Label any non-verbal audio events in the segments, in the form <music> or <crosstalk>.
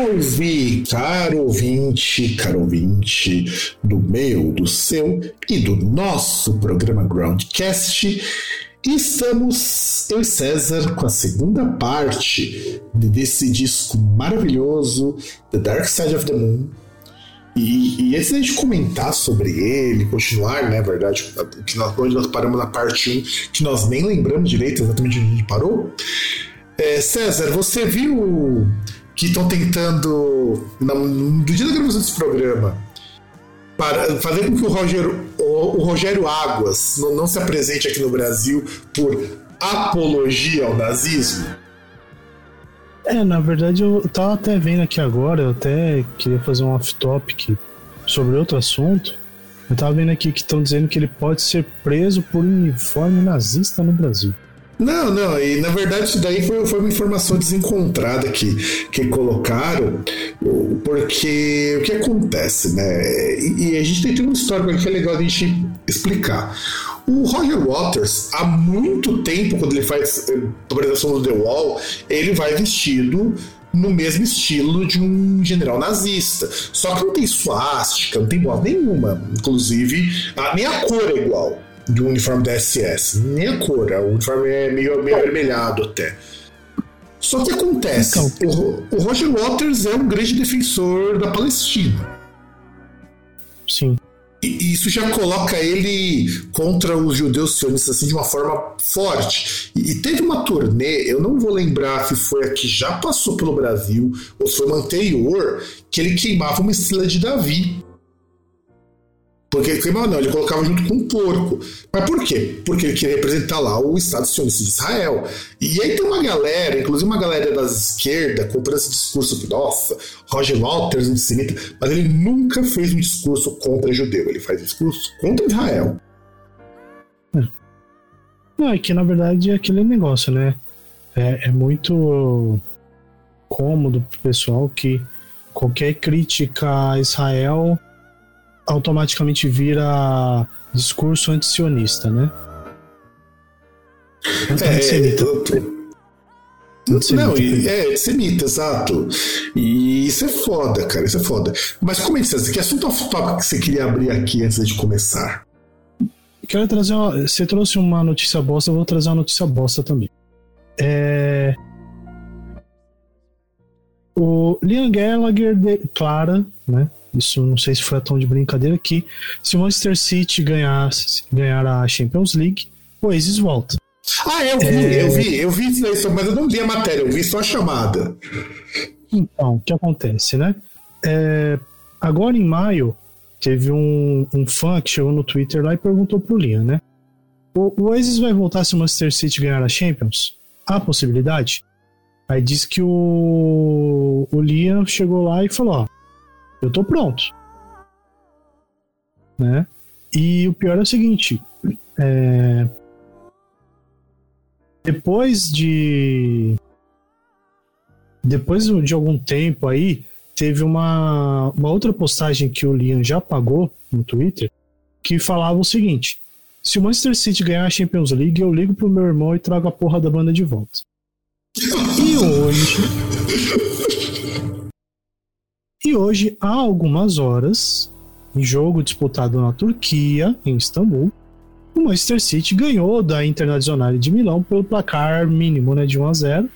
Salve, caro ouvinte, caro ouvinte do meu, do seu e do nosso programa Groundcast. Estamos, eu e César, com a segunda parte desse disco maravilhoso, The Dark Side of the Moon. E, e antes da gente comentar sobre ele, continuar, né, verdade, que nós, onde nós paramos na parte 1, que nós nem lembramos direito exatamente onde a gente parou. É, César, você viu que estão tentando, no dia da gravação desse programa, para fazer com que o Rogério, o, o Rogério Águas não, não, se apresente aqui no Brasil por apologia ao nazismo? É, na verdade eu tava até vendo aqui agora, eu até queria fazer um off-topic sobre outro assunto. Eu tava vendo aqui que estão dizendo que ele pode ser preso por uniforme nazista no Brasil. Não, não, e na verdade isso daí foi, foi uma informação desencontrada que, que colocaram, porque o que acontece, né? E, e a gente tem, um histórico aqui que é legal a gente explicar. O Roger Waters, há muito tempo, quando ele faz a eh, apresentação do The Wall, ele vai vestido no mesmo estilo de um general nazista. Só que não tem suástica, não tem bola nenhuma. Inclusive, nem a cor é igual do uniforme da SS. Nem a cor, o uniforme é meio, meio avermelhado até. Só que acontece, então, o, o Roger Waters é um grande defensor da Palestina. Sim. E isso já coloca ele contra os judeus sionistas assim, de uma forma forte. E, teve uma turnê, eu não vou lembrar se foi a que já passou pelo Brasil ou se foi uma anterior, que ele queimava uma estrela de Davi porque queimava, não, ele colocava junto com um porco. Mas por quê? Porque ele queria representar lá o Estado sionista de Israel. E aí tem uma galera, inclusive uma galera das esquerdas, comprando esse discurso que, nossa, Roger Walters antissemita, mas ele nunca fez um discurso contra judeu, ele faz discurso contra Israel. É. Não, é que na verdade é aquele negócio, né? É, é muito cômodo pro pessoal que qualquer crítica a Israel automaticamente vira discurso antisionista, né? É, antissemita. Não, e, é, antissemita, exato. E isso é foda, cara, isso é foda. Mas como é que Que assunto off-topic que você queria abrir aqui antes de começar? Quero trazer uma, Você trouxe uma notícia bosta, eu vou trazer uma notícia bosta também. É... O Liam Gallagher declara, né? Isso não sei se foi a tom de brincadeira aqui. Se o Manchester City ganhasse, ganhar a Champions League, o Oasis volta. Ah, eu vi, é... eu vi, eu vi isso, mas eu não vi a matéria, eu vi só a chamada. Então, o que acontece, né? É, agora em maio, teve um, um fã que chegou no Twitter lá e perguntou pro Liam, né? O, o Oasis vai voltar se o Manchester City ganhar a Champions? Há possibilidade? Aí disse que o, o Liam chegou lá e falou: Ó, eu tô pronto. Né? E o pior é o seguinte: é... depois de. Depois de algum tempo aí, teve uma, uma outra postagem que o Liam já pagou no Twitter que falava o seguinte: se o Manchester City ganhar a Champions League, eu ligo pro meu irmão e trago a porra da banda de volta. E hoje. E hoje, há algumas horas, em jogo disputado na Turquia, em Istambul, o Manchester City ganhou da Internazionale de Milão pelo placar mínimo, né, de 1 a 0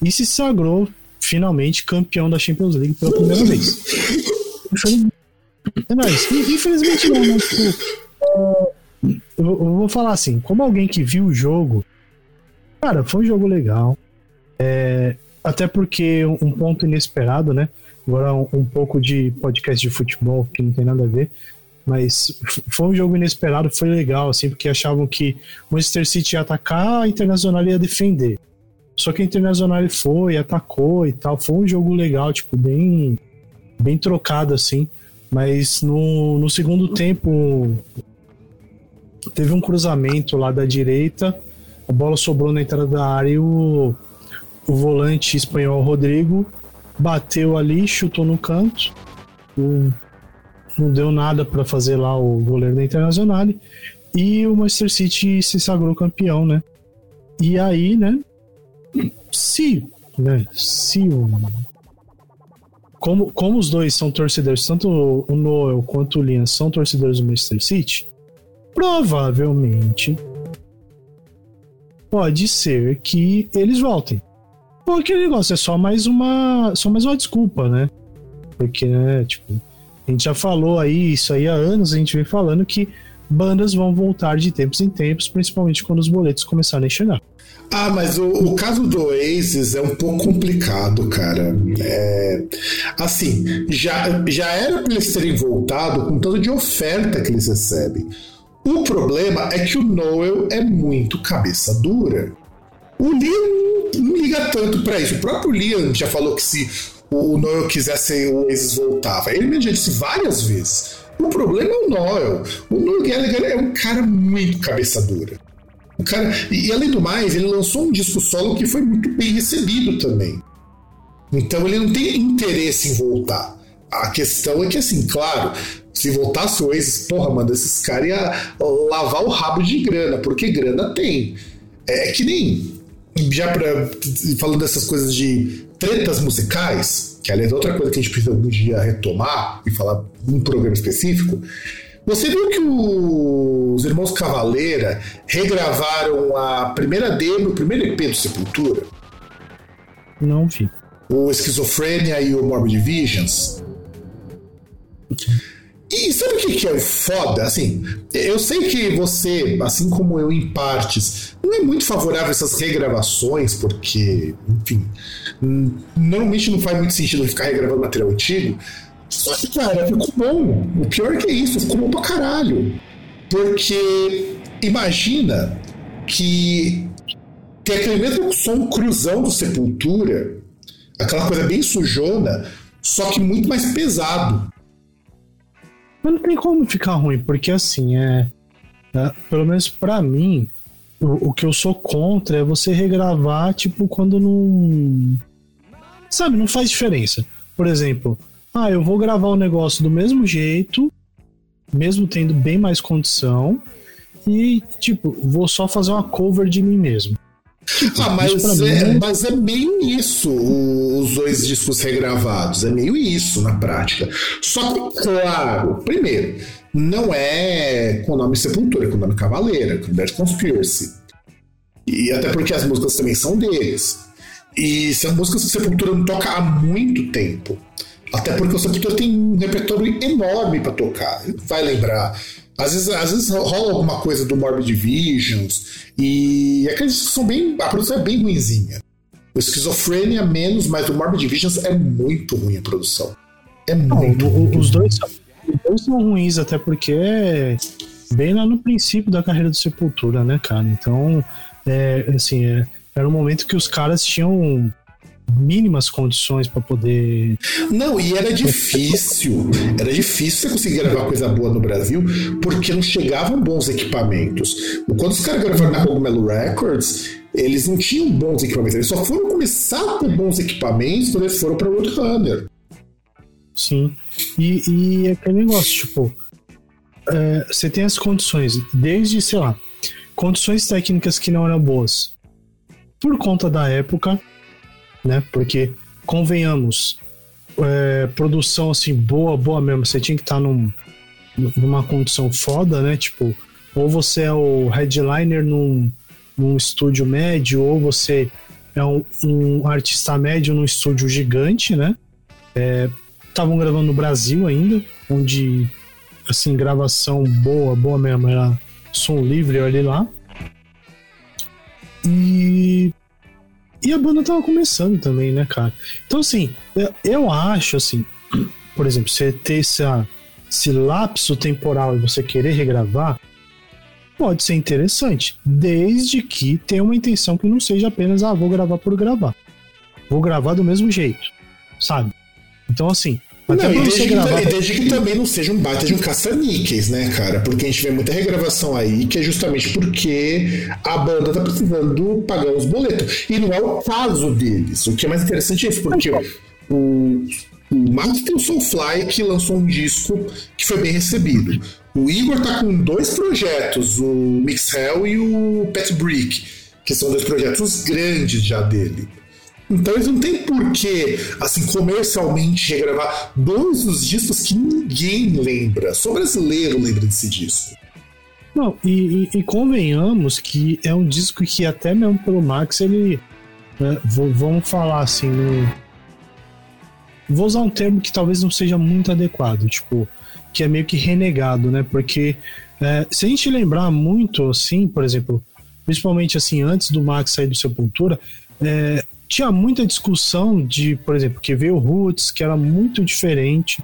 e se sagrou finalmente campeão da Champions League pela primeira vez. É nóis. Infelizmente não, né? Tipo, eu, vou falar assim, como alguém que viu o jogo, cara, foi um jogo legal. É, até porque um ponto inesperado, né? Agora um, um, pouco de podcast de futebol que não tem nada a ver. Mas foi um jogo inesperado, foi legal, assim, porque achavam que o Manchester City ia atacar, a Internacional ia defender. Só que a Internacional foi, atacou e tal. Foi um jogo legal, tipo, bem, bem trocado, assim. Mas no, no segundo tempo teve um cruzamento lá da direita, a bola sobrou na entrada da área e o, o volante espanhol Rodrigo bateu ali, chutou no canto. O, não deu nada para fazer lá o goleiro da Internacional. E o Manchester City se sagrou campeão, né? E aí, né? Se, né? Se o. Como, como os dois são torcedores, tanto o Noel quanto o Liam são torcedores do Manchester City, provavelmente pode ser que eles voltem. Ou aquele negócio é só mais uma. Só mais uma desculpa, né? Porque, né, tipo, a gente já falou aí, isso aí há anos, a gente vem falando que bandas vão voltar de tempos em tempos, principalmente quando os boletos começarem a chegar. Ah, mas o, o caso do Oasis é um pouco complicado, cara. É, assim, já, já era para eles terem voltado com tanto de oferta que eles recebem. O problema é que o Noel é muito cabeça dura. O Liam não liga tanto para isso. O próprio Liam já falou que se o Noel quisesse o Oasis voltava. Ele mesmo já disse várias vezes. O problema é o Noel. O Noel Gallagher é um cara muito cabeça dura. O cara, e, além do mais, ele lançou um disco solo que foi muito bem recebido também. Então ele não tem interesse em voltar. A questão é que, assim, claro, se voltasse o Oasis, porra, mano, esses caras iam lavar o rabo de grana, porque grana tem. É que nem. Já pra, falando dessas coisas de tretas musicais, que aliás é outra coisa que a gente precisa um dia retomar e falar num programa específico. Você viu que os irmãos Cavaleira regravaram a primeira demo, o primeiro EP do Sepultura? Não vi. O Esquizofrênia e o Morbid Visions. E sabe o que, é foda? Assim, eu sei que você, assim como eu em partes, não é muito favorável a essas regravações, porque, enfim, normalmente não faz muito sentido ficar regravando material antigo. Só que, cara, ficou bom. O pior é que é isso, ficou bom pra caralho. Porque imagina que tem aquele mesmo som cruzão do Sepultura, aquela coisa bem sujona, só que muito mais pesado. Mas não tem como ficar ruim, porque assim, é. é pelo menos para mim, o, o, que eu sou contra é você regravar, tipo, quando não. Sabe, não faz diferença. Por exemplo, ah, eu vou gravar o um negócio do mesmo jeito, mesmo tendo bem mais condição, e, tipo, vou só fazer uma cover de mim mesmo. Ah, mas é, mim... mas é meio isso, os dois discos regravados. É meio isso na prática. Só que, claro, primeiro, não é com o nome Sepultura, é com o nome Cavaleira, com Dead Conspiracy. E até porque as músicas também são deles. E são músicas que Sepultura não toca há muito tempo. Até porque o Sepultura tem um repertório enorme para tocar. Vai lembrar. Às vezes, às vezes rola alguma coisa do Morbid Visions e aqueles que são bem. A produção é bem ruimzinha. O Esquizofrenia menos, mas o Morbid Visions é muito ruim a produção. É muito. Não, ruim. Os, dois, os dois são ruins, até porque é bem lá no princípio da carreira do Sepultura, né, cara? Então, é, assim, é, era um momento que os caras tinham mínimas condições para poder. Não, e era difícil. Era difícil você conseguir gravar coisa boa no Brasil, porque não chegavam bons equipamentos. Quando os caras gravaram na Cogumelo Records, eles não tinham bons equipamentos. Eles só foram começar com bons equipamentos quando eles foram para Roadrunner. Sim. E, e aquele negócio, tipo, é, você tem as condições, desde, sei lá, condições técnicas que não eram boas por conta da época, né? Porque, convenhamos, é, produção assim, boa, boa mesmo, você tinha que estar tá num, numa condição foda, né? Tipo, ou você é o headliner num, num estúdio médio, ou você é um, um artista médio num estúdio gigante, né? Estavam é, gravando no Brasil ainda, onde, assim, gravação boa, boa mesmo, era som livre ali lá. E. E a banda tava começando também, né, cara? Então, assim, eu, eu acho, assim, por exemplo, você ter essa, esse lapso temporal e você querer regravar, pode ser interessante, desde que tenha uma intenção que não seja apenas, ah, vou gravar por gravar. Vou gravar do mesmo jeito, sabe? Então, assim, até não, e desde, gravar... que, desde que também não seja um baita de um caça-níqueis, né, cara? Porque a gente vê muita regravação aí que é justamente porque a banda tá precisando pagar os boletos. E não é o caso deles. O que é mais interessante é isso, porque o, o Max tem o Soulfly que lançou um disco que foi bem recebido. O Igor tá com dois projetos, o Mix Hell e o Pet Brick, que são dois projetos grandes já dele. Então eles não tem porquê, assim, comercialmente regravar dois dos discos que ninguém lembra. Só brasileiro lembra desse disco. Não, e, e, e convenhamos que é um disco que até mesmo pelo Max ele. Né, vamos falar assim, no... vou usar um termo que talvez não seja muito adequado, tipo, que é meio que renegado, né? Porque é, se a gente lembrar muito, assim, por exemplo, principalmente assim, antes do Max sair do Sepultura, é, tinha muita discussão de, por exemplo, que veio o Roots, que era muito diferente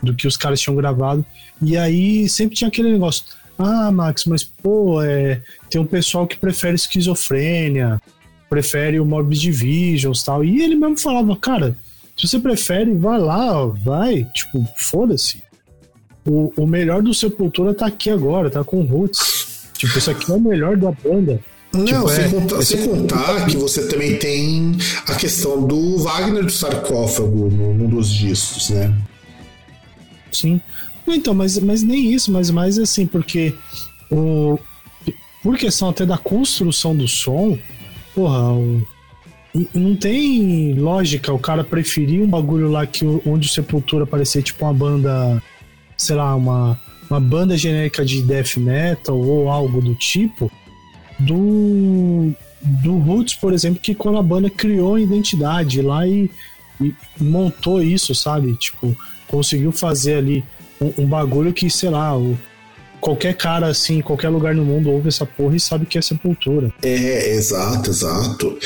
do que os caras tinham gravado. E aí sempre tinha aquele negócio. Ah, Max, mas pô, é, tem um pessoal que prefere esquizofrênia, prefere o Morbid Visions tal. E ele mesmo falava, cara, se você prefere, vai lá, vai, tipo, foda-se. O, o melhor do Sepultura tá aqui agora, tá com Roots. Tipo, isso aqui é o melhor da banda. Não, tipo, sem, é, contar, sem contar que você também tem a questão do Wagner do sarcófago num dos discos, né? Sim. Então, mas, mas nem isso, mas mais assim, porque o, por questão até da construção do som, porra, o, não tem lógica o cara preferir um bagulho lá que onde o Sepultura parecia tipo uma banda, sei lá, uma, uma banda genérica de death metal ou algo do tipo, do, do Roots, por exemplo, que quando a banda criou a identidade lá e, e montou isso, sabe? Tipo, conseguiu fazer ali um, um, bagulho que, sei lá, o, qualquer cara assim, em qualquer lugar no mundo ouve essa porra e sabe que é sepultura. É, exato, exato.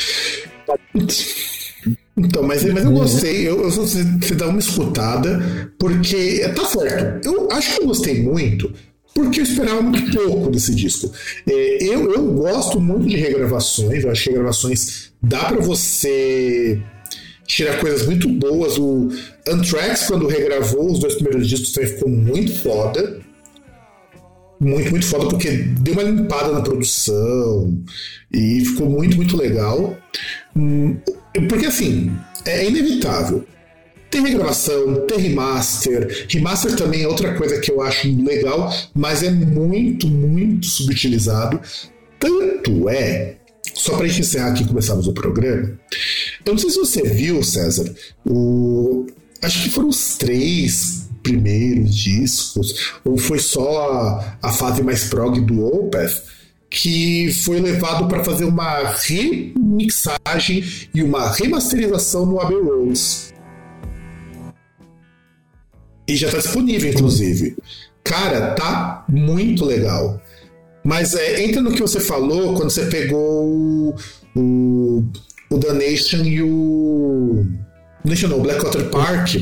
Então, mas, mas eu gostei, eu, eu você dá uma escutada, porque tá certo. Eu acho que eu gostei muito, porque eu esperava muito pouco desse disco. É, eu, eu gosto muito de regravações, eu acho que regravações dá para você tirar coisas muito boas. O Anthrax, quando regravou os dois primeiros discos, também ficou muito foda. Muito, muito foda, porque deu uma limpada na produção e ficou muito, muito legal. Hum, porque assim, é inevitável tem regravação, tem remaster. Remaster também é outra coisa que eu acho legal, mas é muito, muito subutilizado. Tanto é, só para gente encerrar aqui e começarmos o programa, eu não sei se você viu, César, o... acho que foram os três primeiros discos, ou foi só a, a fase mais prog do Opeth, que foi levado para fazer uma remixagem e uma remasterização no Abbey Road. E já está disponível, inclusive. Cara, tá muito legal. Mas é, entra no que você falou quando você pegou o, o, o The Nation e o. Nation não, Blackwater Park,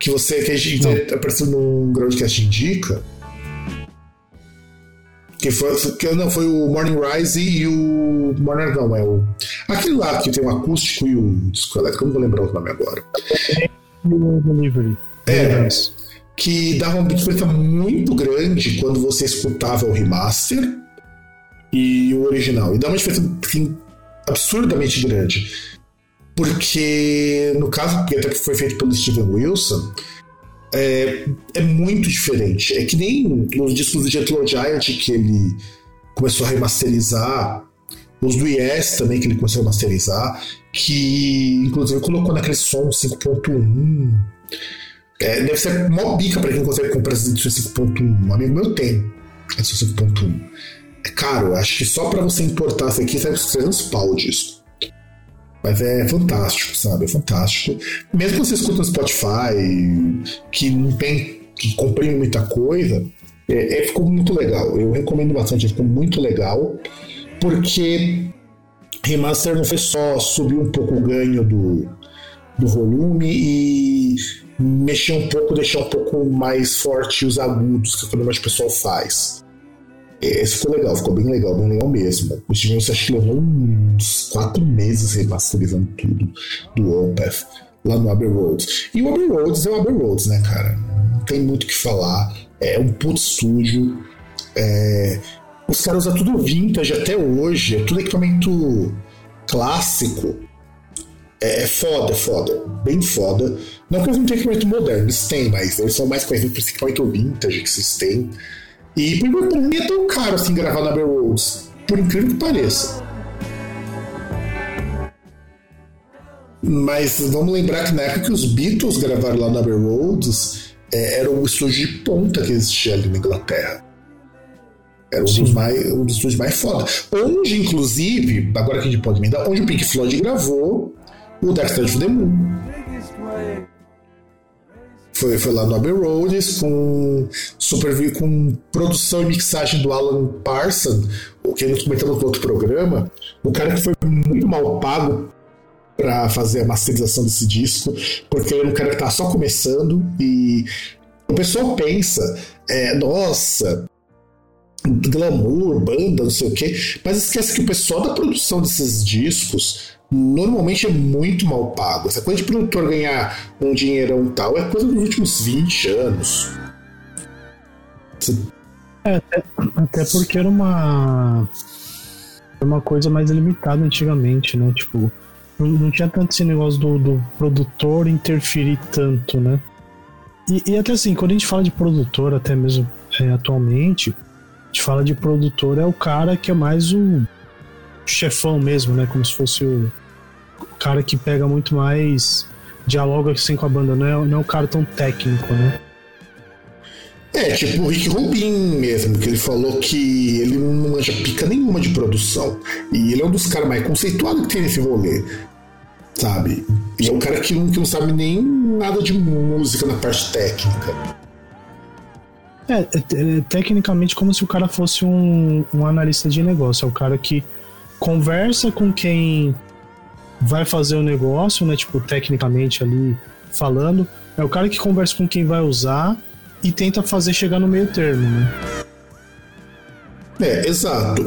que você que a gente apareceu no Groundcast Indica. Que foi, que, não, foi o Morning Rise e o. Morning não, é o. Aquele lá que tem o acústico e o disco elétrico, eu não vou lembrar o nome agora. O Delivery. É, que dava uma diferença muito grande quando você escutava o remaster e o original. E dá uma diferença assim, absurdamente grande. Porque, no caso, até que foi feito pelo Steven Wilson, é, é muito diferente. É que nem nos discos do Gentle Giant que ele começou a remasterizar, os do Yes também que ele começou a remasterizar, que inclusive colocou naquele som 5.1 é, deve ser mó bica pra quem consegue comprar essas edições 5.1. Um amigo meu tem. Edson 5.1. É caro, acho que só para você importar isso aqui sai uns 300 pau o disco. Mas é fantástico, sabe? É fantástico. Mesmo que você escuta no Spotify, que não tem. que comprime muita coisa, é, é, ficou muito legal. Eu recomendo bastante, ficou muito legal. Porque remaster não foi só subir um pouco o ganho do, do volume e mexer um pouco, deixar um pouco mais forte os agudos que o pessoal faz. Esse ficou legal, ficou bem legal, bem legal mesmo. O Steven acho que levou uns quatro meses remasterizando tudo do Opeth lá no Abbey Roads. E o Abbey Roads é o Abbey Roads, né, cara? Não tem muito o que falar. É um puto estúdio. É... Os caras usam tudo vintage até hoje, é tudo equipamento clássico. É, é foda, é foda. Bem foda. Não que eles não tenham equipamento moderno, eles têm, mas eles são mais conhecidos por esse equipamento vintage que vocês têm. E por nem é tão caro assim gravar na Abbey Roads, por incrível que pareça. Mas vamos lembrar que na época que os Beatles gravaram lá na Abbey Roads, é, era o estúdio de ponta que existia ali na Inglaterra. Era um dos, mais, um dos estúdios mais foda. Onde, inclusive, agora que a gente pode emendar, onde o Pink Floyd gravou o of the Moon. Foi, foi lá no Abbey Roads com, com produção e mixagem do Alan Parsons, o que a gente comentamos no outro programa. O cara que foi muito mal pago para fazer a masterização desse disco, porque ele é um cara que tá só começando e o pessoal pensa, é, nossa, glamour, banda, não sei o quê, mas esquece que o pessoal da produção desses discos normalmente é muito mal pago. Essa coisa de produtor ganhar um dinheirão tal é coisa dos últimos 20 anos. É, até, até porque era uma. uma coisa mais limitada antigamente, né? Tipo, não, tinha tanto esse negócio do, do produtor interferir tanto, né? E, e, até assim, quando a gente fala de produtor, até mesmo é, atualmente, a gente fala de produtor é o cara que é mais o chefão mesmo, né? Como se fosse o, cara que pega muito mais dialoga assim com a banda, não é, não é um cara tão técnico, né? É, tipo o Rick Rubin mesmo, que ele falou que ele não manja pica nenhuma de produção. E ele é um dos caras mais conceituados que tem nesse rolê. Sabe? Ele é um cara que não, que não sabe nem nada de música na parte técnica. É, é, é, tecnicamente como se o cara fosse um, um analista de negócio. É o cara que conversa com quem vai fazer o negócio, né? Tipo, tecnicamente ali falando. É o cara que conversa com quem vai usar e tenta fazer chegar no meio termo, né? É, exato.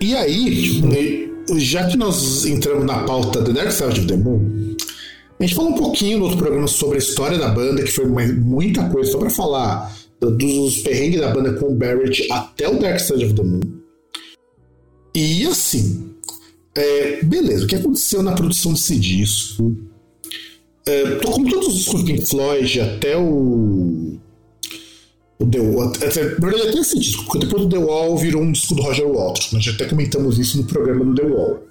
E aí, já que nós entramos na pauta The Dark Side of the Moon, a gente falou um pouquinho no outro programa sobre a história da banda, que foi muita coisa, só pra falar dos perrengues da banda com o Barrett até o Dark Side of the Moon. E assim, é, beleza, o que aconteceu na produção desse disco? É, como todos os discos do Pink Floyd, até o. O The Wall. Até, na verdade, até esse disco, porque depois do The Wall virou um disco do Roger Waters. Nós até comentamos isso no programa do The Wall.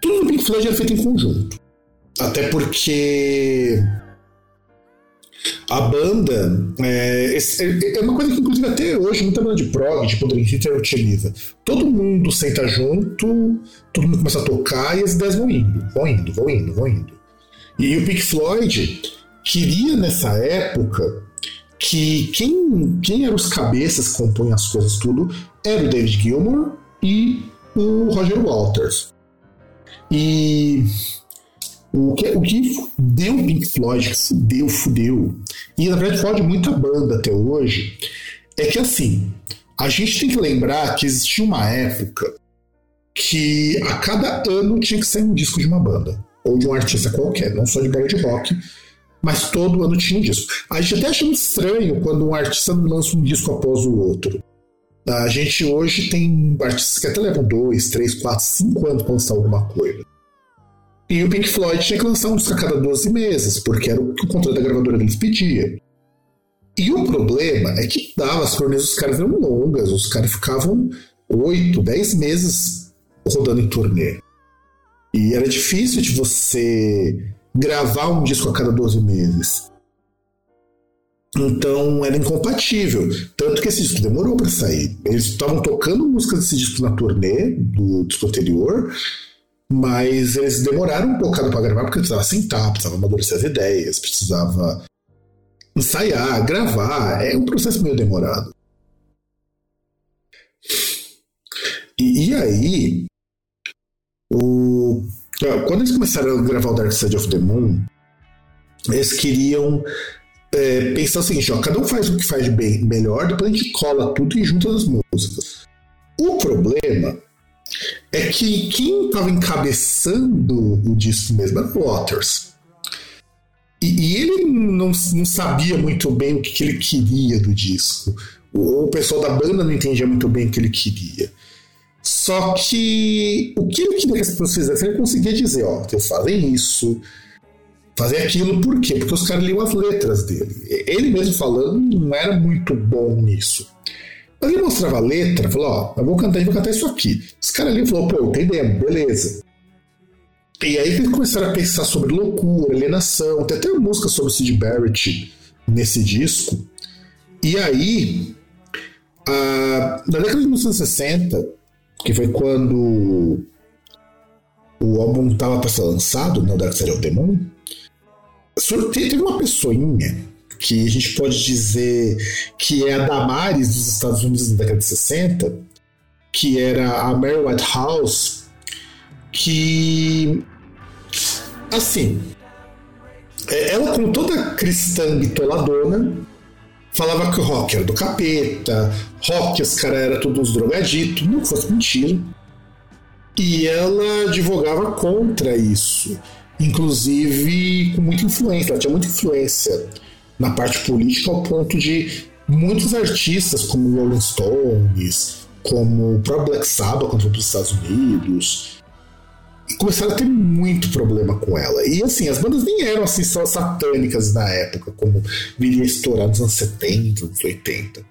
Tudo do Pink Floyd era feito em conjunto. Até porque a banda é, é, uma coisa que, inclusive, até hoje muita banda de prog, tipo Dream Theater, utiliza. Todo mundo senta junto, todo mundo começa a tocar e as ideias vão indo, vão indo, vão indo, vão indo. E o Pink Floyd queria, nessa época, que quem, quem eram os cabeças que compõem as coisas tudo era o David Gilmour e o Roger Walters. E o que, o que deu Pink Floyd, fudeu, fudeu, e na verdade fode muita banda até hoje, é que assim, a gente tem que lembrar que existia uma época que a cada ano tinha que sair um disco de uma banda, ou de um artista qualquer, não só de banda de rock, mas todo ano tinha um disco. A gente até acha estranho quando um artista lança um disco após o outro. A gente hoje tem artistas que até levam dois, três, quatro, cinco anos para lançar alguma coisa. E o Pink Floyd tinha que lançar um disco a cada 12 meses, porque era o que o controle da gravadora deles pedia. E o problema é que dava, as turnês dos caras eram longas, os caras ficavam 8, 10 meses rodando em turnê. E era difícil de você gravar um disco a cada 12 meses. Então era incompatível. Tanto que esse disco demorou para sair. Eles estavam tocando músicas desse disco na turnê do disco anterior, mas eles demoraram um bocado para gravar porque precisava sentar, precisava amadurecer as ideias, precisava ensaiar, gravar. É um processo meio demorado. E, e aí, o, quando eles começaram a gravar o Dark Side of the Moon, eles queriam é, pensar o seguinte: ó, cada um faz o que faz bem melhor, depois a gente cola tudo e junta as músicas. O problema é que quem estava encabeçando o disco mesmo era o Waters. E, e ele não, não, sabia muito bem o que, que ele queria do disco. O, o pessoal da banda não entendia muito bem o que ele queria. Só que o que ele queria que as pessoas fizessem, ele conseguia dizer, ó, vocês fazem isso, fazer aquilo, por quê? Porque os caras liam as letras dele. Ele mesmo falando não era muito bom nisso. Mas ele mostrava a letra, falou, ó, eu vou cantar, eu vou cantar isso aqui. Os caras ali falou, pô, tem demo, beleza. E aí eles começaram a pensar sobre loucura, alienação, tem até uma música sobre Sid Barrett nesse disco. E aí, a, na década de 1960, que foi quando o álbum estava para ser lançado, né, o Dark Side of the Moon, teve uma pessoinha que a gente pode dizer que é a Damares dos Estados Unidos da década de 60, que era a Mary Whitehouse, que assim, é, ela com toda cristã bitoladona, falava que o rock era do capeta, rock os caras eram todos drogaditos, não fosse mentira. E ela advogava contra isso, inclusive com muita influência, ela tinha muita influência na parte política ao ponto de muitos artistas como Rolling Stones, como o próprio Black Sabbath quando foi para os Estados Unidos, começaram a ter muito problema com ela. E assim, as bandas nem eram assim só satânicas na época, como viria estourar nos anos 70, nos 80.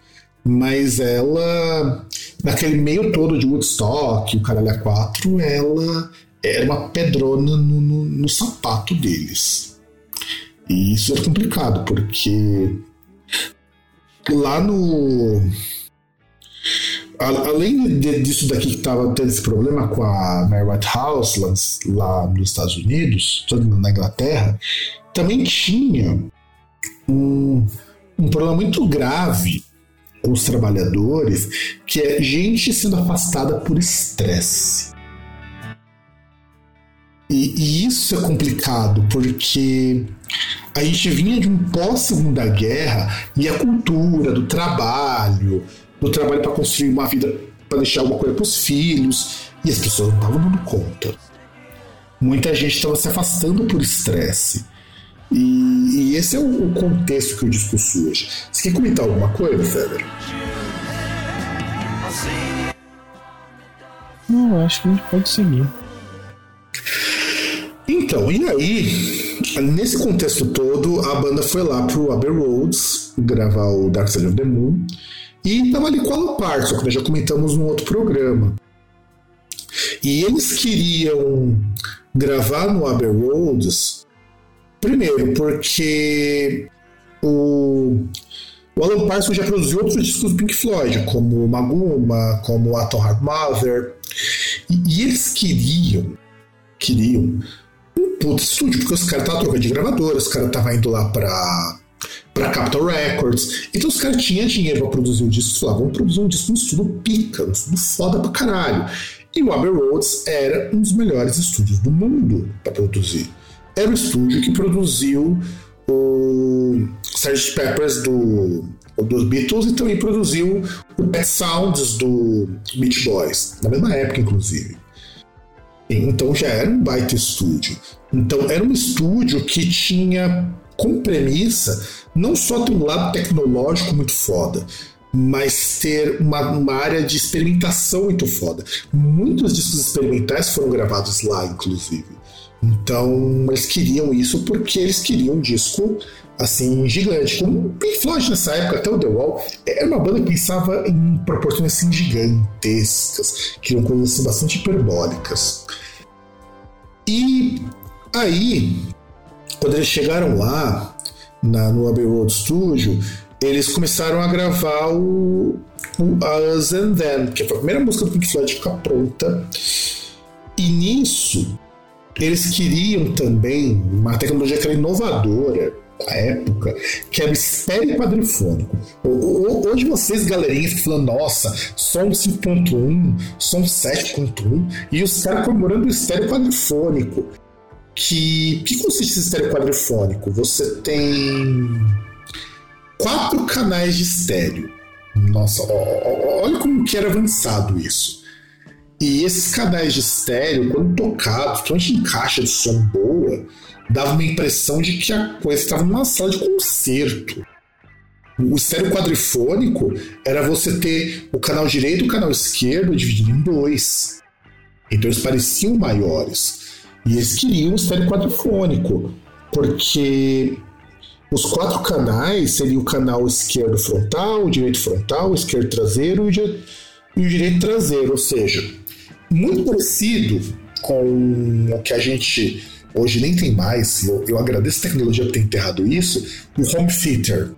Mas ela, naquele meio todo de Woodstock, o Caralho A4, ela era uma pedrona no, no, no sapato deles. E isso era complicado, porque lá no além disso daqui que estava tendo esse problema com a Mary Whitehouse lá, lá nos Estados Unidos, na Inglaterra, também tinha um, um problema muito grave com os trabalhadores, que é gente sendo afastada por estresse. E, e, isso é complicado, porque a gente vinha de um pós-segunda guerra e a cultura do trabalho, no trabalho para construir uma vida, para deixar alguma coisa para os filhos, e as pessoas não estavam dando conta. Muita gente estava se afastando por estresse. E, e, esse é o, o, contexto que o disco surge. Você quer comentar alguma coisa, Feder? Não, acho que a gente pode seguir. Então, e aí, nesse contexto todo, a banda foi lá pro Abbey Roads gravar o Dark Side of the Moon. E estava ali com a Lopar, só que nós já comentamos num outro programa. E eles queriam gravar no Abbey Roads, primeiro porque o, o Alan Parsons já produziu outros discos do Pink Floyd, como Maguma, como Atom Heart Mother, e, e, eles queriam, queriam um puto estúdio, porque os caras estavam trocando de gravadora, os caras estavam indo lá para para Capitol Records. Então os caras tinham dinheiro para produzir um disco, falavam, vamos produzir um disco, um estudo pica, um estudo foda pra caralho. E o Abbey Roads era um dos melhores estúdios do mundo para produzir. Era o estúdio que produziu o Sgt. Peppers do, dos Beatles e também produziu o Pet Sounds do Beach Boys, na mesma época, inclusive. Então já era um baita estúdio. Então era um estúdio que tinha com premissa não só ter um lado tecnológico muito foda, mas ter uma, uma, área de experimentação muito foda. Muitos discos experimentais foram gravados lá, inclusive. Então, eles queriam isso porque eles queriam um disco assim gigante. Como Pink Floyd nessa época, até o The Wall, era uma banda que pensava em proporções assim gigantescas, queriam coisas assim, bastante hiperbólicas. E aí, quando eles chegaram lá, na, no Abbey Road Studio, eles começaram a gravar o, o Us and Then, que foi a primeira música do Pink Floyd ficar pronta. E nisso, eles queriam também uma tecnologia que era inovadora da época, que era o estéreo quadrifônico. Hoje vocês, galerinha, falando, nossa, som 5.1, som 7.1, e os caras comemorando o estéreo quadrifônico. Que, que consiste esse estéreo quadrifônico? Você tem quatro canais de estéreo. Nossa, olha como que era avançado isso. E esses canais de estéreo, quando tocados, principalmente em caixa de som boa, dava uma impressão de que a coisa estava numa sala de concerto. O estéreo quadrifônico era você ter o canal direito e o canal esquerdo dividido em dois. Então eles pareciam maiores. E eles queriam o estéreo quadrifônico, porque os quatro canais seriam o canal esquerdo frontal, o direito frontal, o esquerdo traseiro e o direito traseiro, ou seja, muito parecido com o que a gente hoje nem tem mais, eu, eu agradeço a tecnologia por ter enterrado isso, o home theater.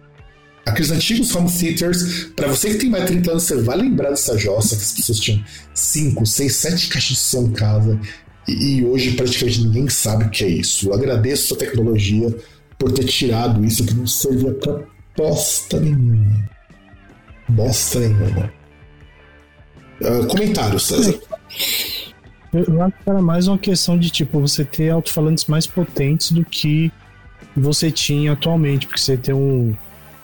Aqueles antigos home theaters, para você que tem mais de 30 anos, você vai lembrar dessa jossa que as pessoas tinham 5, 6, 7 caixas de som em casa e, e hoje praticamente ninguém sabe o que é isso. Eu agradeço a tecnologia por ter tirado isso que não servia pra bosta nenhuma. Bosta nenhuma. Uh, comentário, César. <laughs> Eu acho que era mais uma questão de tipo você ter alto-falantes mais potentes do que você tinha atualmente, porque você tem um.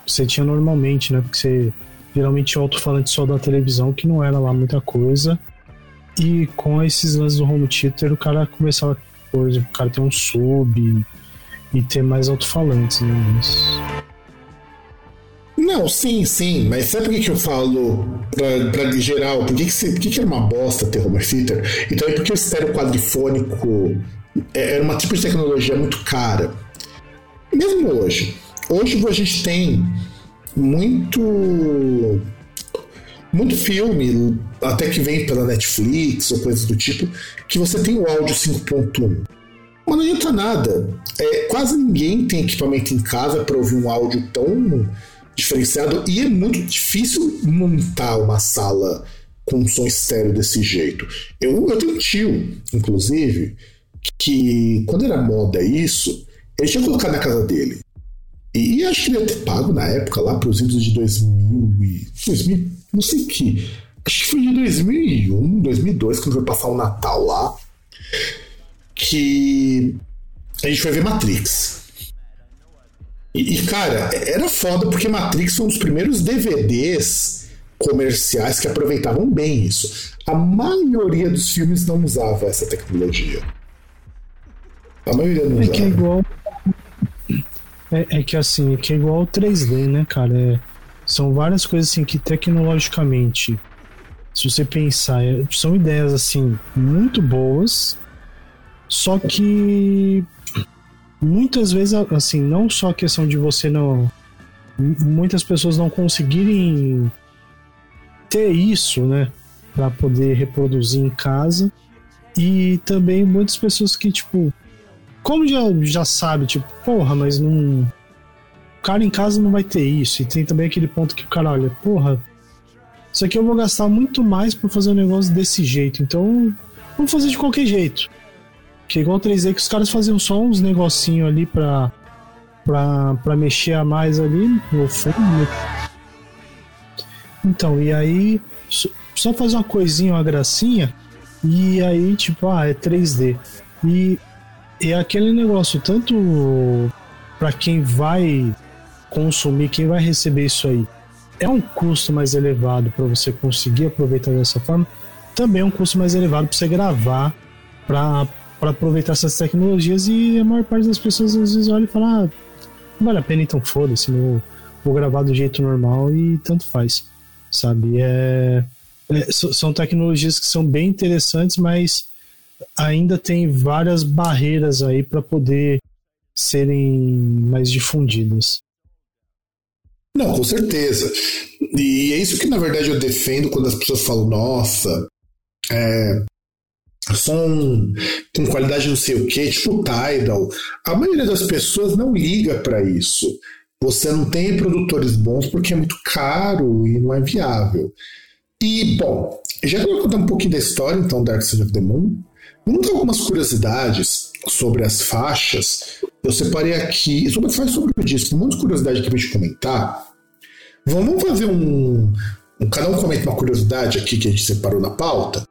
Você tinha normalmente, né? Porque você geralmente tinha alto-falante só da televisão, que não era lá muita coisa. E com esses lances do home theater, o cara começava, por exemplo, o cara tem um sub, e ter mais alto-falantes, né? Não, sim, sim, mas sabe por que, que eu falo pra, pra geral? Por que, que, por que, que era uma bosta ter home theater? Então é porque o estéreo quadrifônico é, era uma tipo de tecnologia muito cara. Mesmo hoje. Hoje a gente tem muito muito filme, até que vem pela Netflix ou coisas do tipo, que você tem o áudio 5.1. Mas não adianta nada. É, quase ninguém tem equipamento em casa para ouvir um áudio tão diferenciado e é muito difícil montar uma sala com um som estéreo desse jeito. Eu, eu tenho um tio, inclusive, que quando era moda isso, ele tinha colocado na casa dele. E, e acho que ele ia ter pago na época lá para os idos de 2000 e 2000, não sei que. Acho que foi de 2001, 2002, quando foi passar o Natal lá que a gente foi ver Matrix. E, e, cara, era foda porque Matrix foi um dos primeiros DVDs comerciais que aproveitavam bem isso. A maioria dos filmes não usava essa tecnologia. A maioria não é usava. Que é igual. É, é, que assim, é que é igual ao 3D, né, cara? É, são várias coisas assim que tecnologicamente, se você pensar, é, são ideias assim muito boas, só que muitas vezes, assim, não só a questão de você não. Muitas pessoas não conseguirem ter isso, né? Pra poder reproduzir em casa. E também muitas pessoas que, tipo, como já, já sabe, tipo, porra, mas não. O cara em casa não vai ter isso. E tem também aquele ponto que o cara olha, porra, isso aqui eu vou gastar muito mais para fazer um negócio desse jeito. Então, vamos fazer de qualquer jeito. É igual o 3D que os caras faziam só uns negocinho ali pra, pra, pra mexer a mais ali no fundo. Né? Então, e aí só fazer uma coisinha, uma gracinha, e aí, tipo, ah, é 3D. E é aquele negócio, tanto para quem vai consumir, quem vai receber isso aí, é um custo mais elevado para você conseguir aproveitar dessa forma, também é um custo mais elevado para você gravar para para aproveitar essas tecnologias e a maior parte das pessoas às vezes olha e fala, ah, não vale a pena, então foda-se, vou gravar do jeito normal e tanto faz, sabe? É, é, são tecnologias que são bem interessantes, mas ainda tem várias barreiras aí para poder serem mais difundidas. Não, com certeza. E é isso que na verdade eu defendo quando as pessoas falam, nossa, é, som com qualidade não sei o que, tipo Tidal. A maioria das pessoas não liga para isso. Você não tem produtores bons porque é muito caro e não é viável. E, bom, já que eu contar um pouquinho da história, então, Dark Side of the Moon, vamos dar algumas curiosidades sobre as faixas. Eu separei aqui, sobre faz sobre o disco, muita curiosidade aqui pra gente comentar. Vamos fazer um, um. Cada um comenta uma curiosidade aqui que a gente separou na pauta.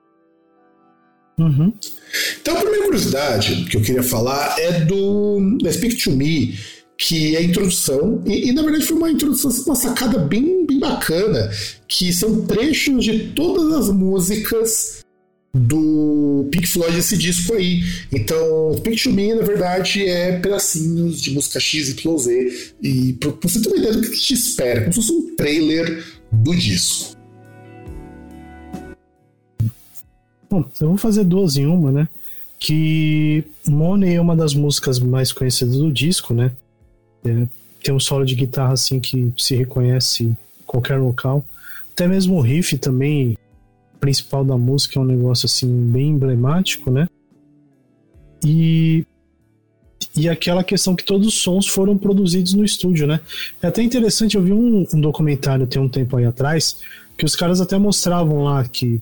Uhum. Então, a primeira curiosidade que eu queria falar é do Speak to Me, que é a introdução, e, e, na verdade foi uma introdução, uma sacada bem, bem bacana, que são trechos de todas as músicas do Pink Floyd esse disco aí. Então, Pink to Me, na verdade, é pedacinhos de música X, Y, Z. E pra você ter uma ideia do que te espera, como se fosse um trailer do disco. Bom, eu vou fazer duas em uma, né? Que Money é uma das músicas mais conhecidas do disco, né? É, tem um solo de guitarra assim que se reconhece em qualquer local. Até mesmo o riff também principal da música é um negócio assim bem emblemático, né? E e aquela questão que todos os sons foram produzidos no estúdio, né? É até interessante, eu vi um, um documentário tem um tempo aí atrás que os caras até mostravam lá que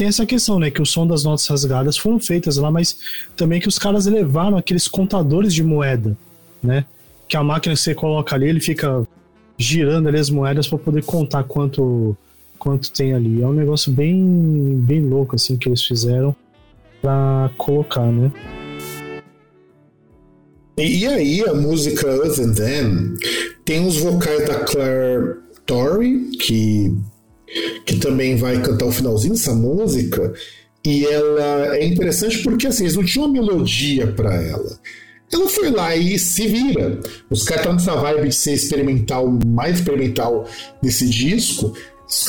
tem essa questão, né? Que o som das notas rasgadas foram feitas lá, mas também que os caras levaram aqueles contadores de moeda, né? Que a máquina que você coloca ali, ele fica girando ali as moedas para poder contar quanto quanto tem ali. É um negócio bem bem louco assim que eles fizeram para colocar, né? E, aí a música and Them tem os vocais da Claire Torrey, que que também vai cantar o finalzinho dessa música, e ela é interessante porque assim, eles não tinham uma melodia para ela. Ela foi lá e se vira. Os caras estão nessa vibe de ser experimental, mais experimental desse disco.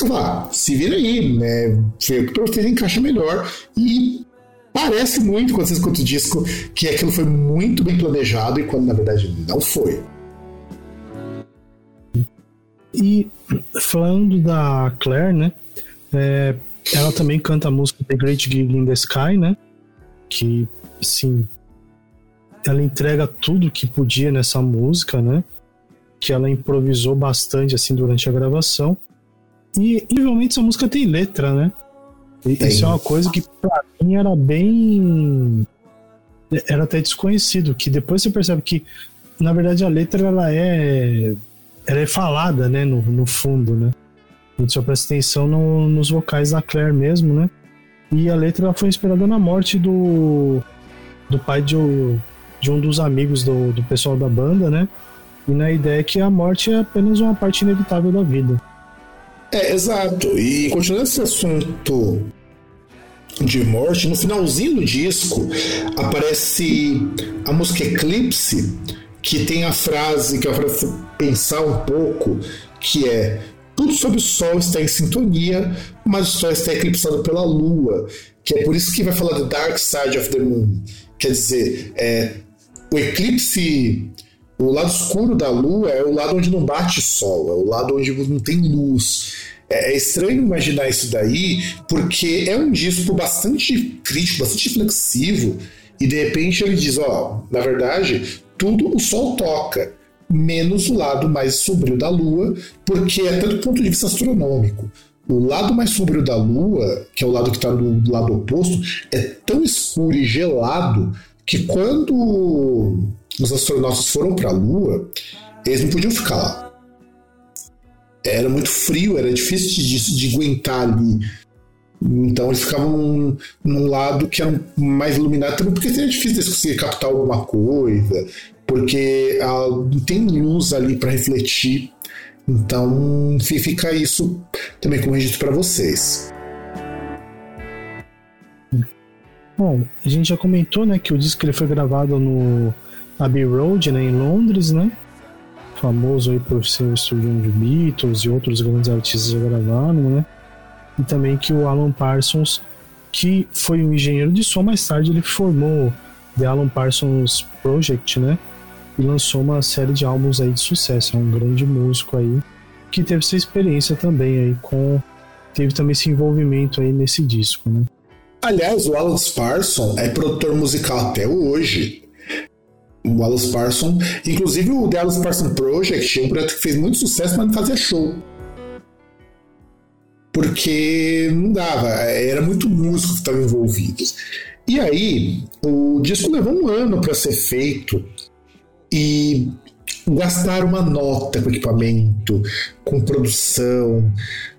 Lá, se vira aí, né? Vê o que vocês encaixa melhor. E parece muito, quando vocês escutam o disco, que aquilo foi muito bem planejado e quando na verdade não foi. E falando da Claire, né? É, ela também canta a música The Great Gig in the Sky, né? Que, assim, ela entrega tudo que podia nessa música, né? Que ela improvisou bastante, assim, durante a gravação. E, incrivelmente, essa música tem letra, né? E, isso é uma coisa que, pra mim, era bem... Era até desconhecido, que depois você percebe que, na verdade, a letra, ela é ela é falada, né, no, no fundo, né? A gente só presta atenção no, nos vocais da Claire mesmo, né? E a letra foi inspirada na morte do, do pai de, de um dos amigos do, do pessoal da banda, né? E na ideia que a morte é apenas uma parte inevitável da vida. É, exato. E continuando esse assunto de morte, no finalzinho do disco aparece a música Eclipse, que tem a frase, que é a frase pensar um pouco, que é tudo sobre o Sol está em sintonia, mas o Sol está eclipsado pela Lua, que é por isso que vai falar do Dark Side of the Moon. Quer dizer, é, o eclipse, o lado escuro da Lua é o lado onde não bate Sol, é o lado onde não tem luz. É, é estranho imaginar isso daí, porque é um disco bastante crítico, bastante reflexivo, e de repente ele diz: ó, na verdade, tudo o Sol toca, menos o lado mais sombrio da Lua, porque até do ponto de vista astronômico, o lado mais sombrio da Lua, que é o lado que está do lado oposto, é tão escuro e gelado que quando os astronautas foram para a Lua, eles não podiam ficar lá. Era muito frio, era difícil de, de aguentar ali. Então eles ficavam num, lado que era mais iluminado, também porque seria difícil de conseguir captar alguma coisa porque ah, tem luz ali para refletir. Então fica isso também como registro para vocês. Bom, a gente já comentou, né, que o disco ele foi gravado no Abbey Road, né, em Londres, né? Famoso aí por ser o estúdio onde Beatles e outros grandes artistas já gravaram, né? E também que o Alan Parsons, que foi um engenheiro de som, mais tarde ele formou The Alan Parsons Project, né? E lançou uma série de álbuns aí de sucesso. É um grande músico aí que teve essa experiência também aí com teve também esse envolvimento aí nesse disco, né? Aliás, o Alan Parsons é produtor musical até hoje. O Wallace Parson, inclusive o The Wallace Parson Project, é um projeto que fez muito sucesso, mas não fazia show. Porque não dava, era muito músico que estava envolvido. E aí, o disco levou um ano para ser feito e gastar uma nota com equipamento, com produção,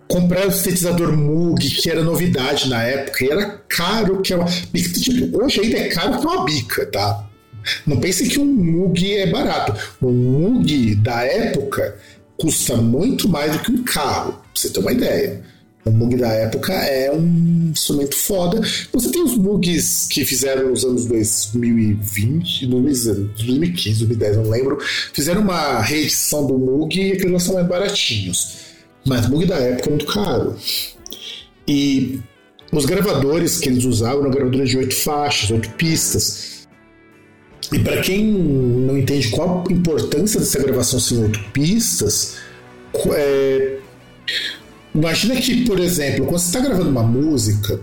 comprar o sintetizador Moog, que era novidade na época, e era caro que é uma. Tipo, hoje ainda é caro que uma bica, tá? Não pense que um Moog é barato. Um Moog da época custa muito mais do que um carro, pra você ter uma ideia. O Moog da época é um instrumento foda. Você tem os Moogs que fizeram nos anos 2020, 2015, 2010, não lembro. Fizeram uma reedição do Moog e aqueles são mais baratinhos. Mas o Moog da época é muito caro. E os gravadores que eles usavam eram gravadores de oito faixas, oito pistas. E para quem não entende qual a importância dessa gravação sem oito pistas, é, Imagina que, por exemplo, quando você está gravando uma música,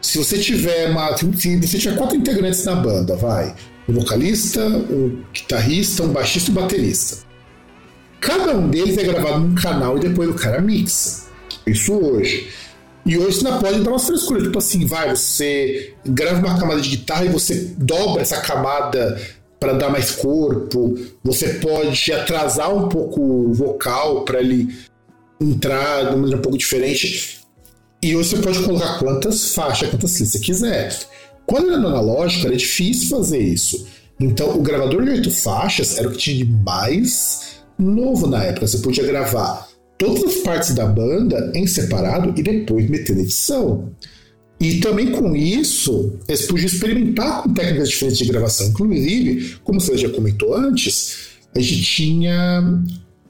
se você tiver uma, se você tiver quatro integrantes na banda, vai, um vocalista, um guitarrista, um baixista e um baterista. Cada um deles é gravado num canal e depois o cara mixa. Isso hoje. E hoje você ainda pode dar umas frescuras, tipo assim, vai, você grava uma camada de guitarra e você dobra essa camada para dar mais corpo. Você pode atrasar um pouco o vocal para ele entrar de uma maneira um pouco diferente. E hoje você pode colocar quantas faixas, quantas listas você quiser. Quando era no analógico, era difícil fazer isso. Então, o gravador de oito faixas era o que tinha de mais novo na época. Você podia gravar todas as partes da banda em separado e depois meter na edição. E também com isso, eles podiam experimentar com técnicas diferentes de gravação. Inclusive, como você já comentou antes, a gente tinha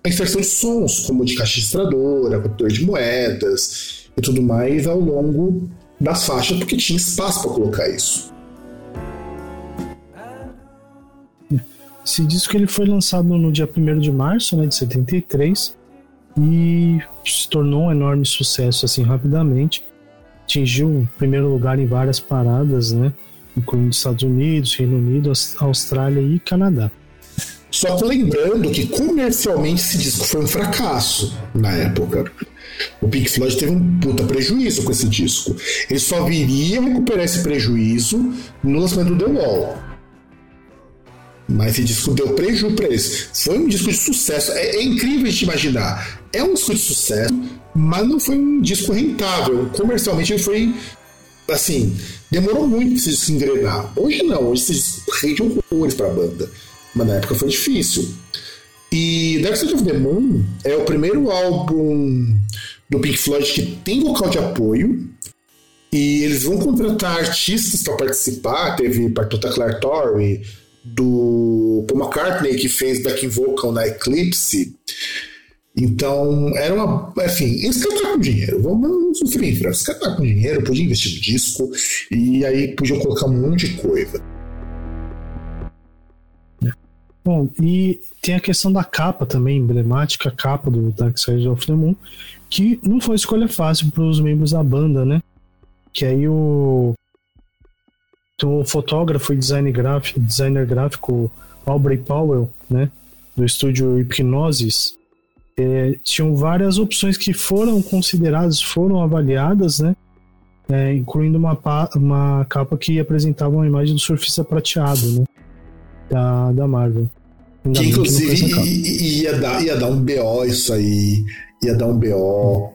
a inserção de sons, como de caixa registradora, captura de moedas e tudo mais ao longo das faixas, porque tinha espaço para colocar isso. Esse disco ele foi lançado no dia 1 de março né, de 73 e se tornou um enorme sucesso assim rapidamente. Atingiu o primeiro lugar em várias paradas, né, incluindo Estados Unidos, Reino Unido, Austrália e Canadá. Só que lembrando que comercialmente esse disco foi um fracasso na época. O Pink Floyd teve um puta prejuízo com esse disco. Ele só viria recuperar esse prejuízo no lançamento do The Wall. Mas esse disco deu prejuízo para eles. Foi um disco de sucesso. É, é incrível a gente imaginar. É um disco de sucesso, mas não foi um disco rentável. Comercialmente ele foi. Assim, demorou muito pra disco engrenar. Hoje não, hoje disco rende horrores pra banda mas na época foi difícil. E Dark Side of the Moon é o primeiro álbum do Pink Floyd que tem vocal de apoio. E eles vão contratar artistas para participar. Teve participou Claire Torrey, do Paul McCartney, que fez backing vocal na Eclipse. Então, era uma. Enfim, eles cantaram com dinheiro. Vamos sofrer. Eles cantaram com dinheiro, podiam investir no disco, e aí podiam colocar um monte de coisa. Bom, e tem a questão da capa também, emblemática capa do Dark Side of the Moon, que não foi escolha fácil para os membros da banda, né? Que aí o, então, o fotógrafo e designer gráfico, designer gráfico Aubrey Powell, né? Do estúdio Hipnosis, é, tinham várias opções que foram consideradas, foram avaliadas, né? É, incluindo uma, uma capa que apresentava uma imagem do surfista prateado, né? Da, da Marvel. Que inclusive que ia, dar, ia dar um BO isso aí. Ia dar um BO.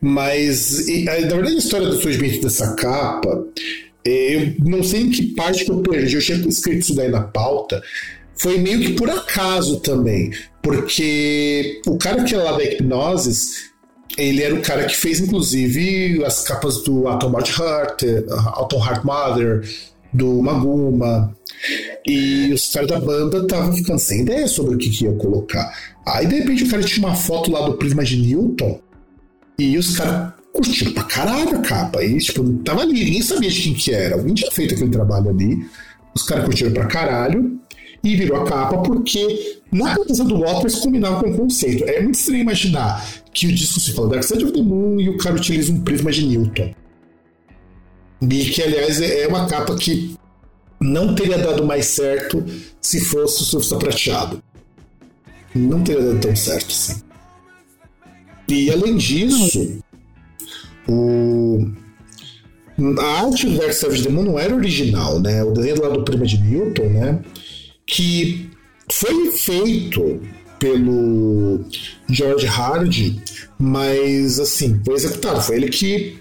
Mas, e, na verdade, a história do surgimento dessa capa, é, eu não sei em que parte que eu perdi, eu tinha escrito isso daí na pauta. Foi meio que por acaso também. Porque o cara que é lá da Hipnosis, ele era o cara que fez, inclusive, as capas do Atom Heart, Atom Heart Mother, do Maguma. E os caras da banda estavam ficando sem ideia sobre o que, que ia colocar. Aí de repente o cara tinha uma foto lá do Prisma de Newton e os caras curtiram pra caralho a capa. E tipo, tava ali, ninguém sabia de quem que era. Alguém tinha feito aquele trabalho ali. Os caras curtiram pra caralho e virou a capa porque na cabeça do Waters combinava com o conceito. É muito estranho imaginar que o disco se fala Dark Side of the Moon e o cara utiliza um prisma de Newton. E que, aliás, é uma capa que não teria dado mais certo se fosse o surfista prateado. Não teria dado tão certo assim. E além disso, o... a arte do Dark the Moon não era original, né? O desenho lá do Prima de Newton, né? Que foi feito pelo George Hardy, mas assim, foi executado. Foi ele que,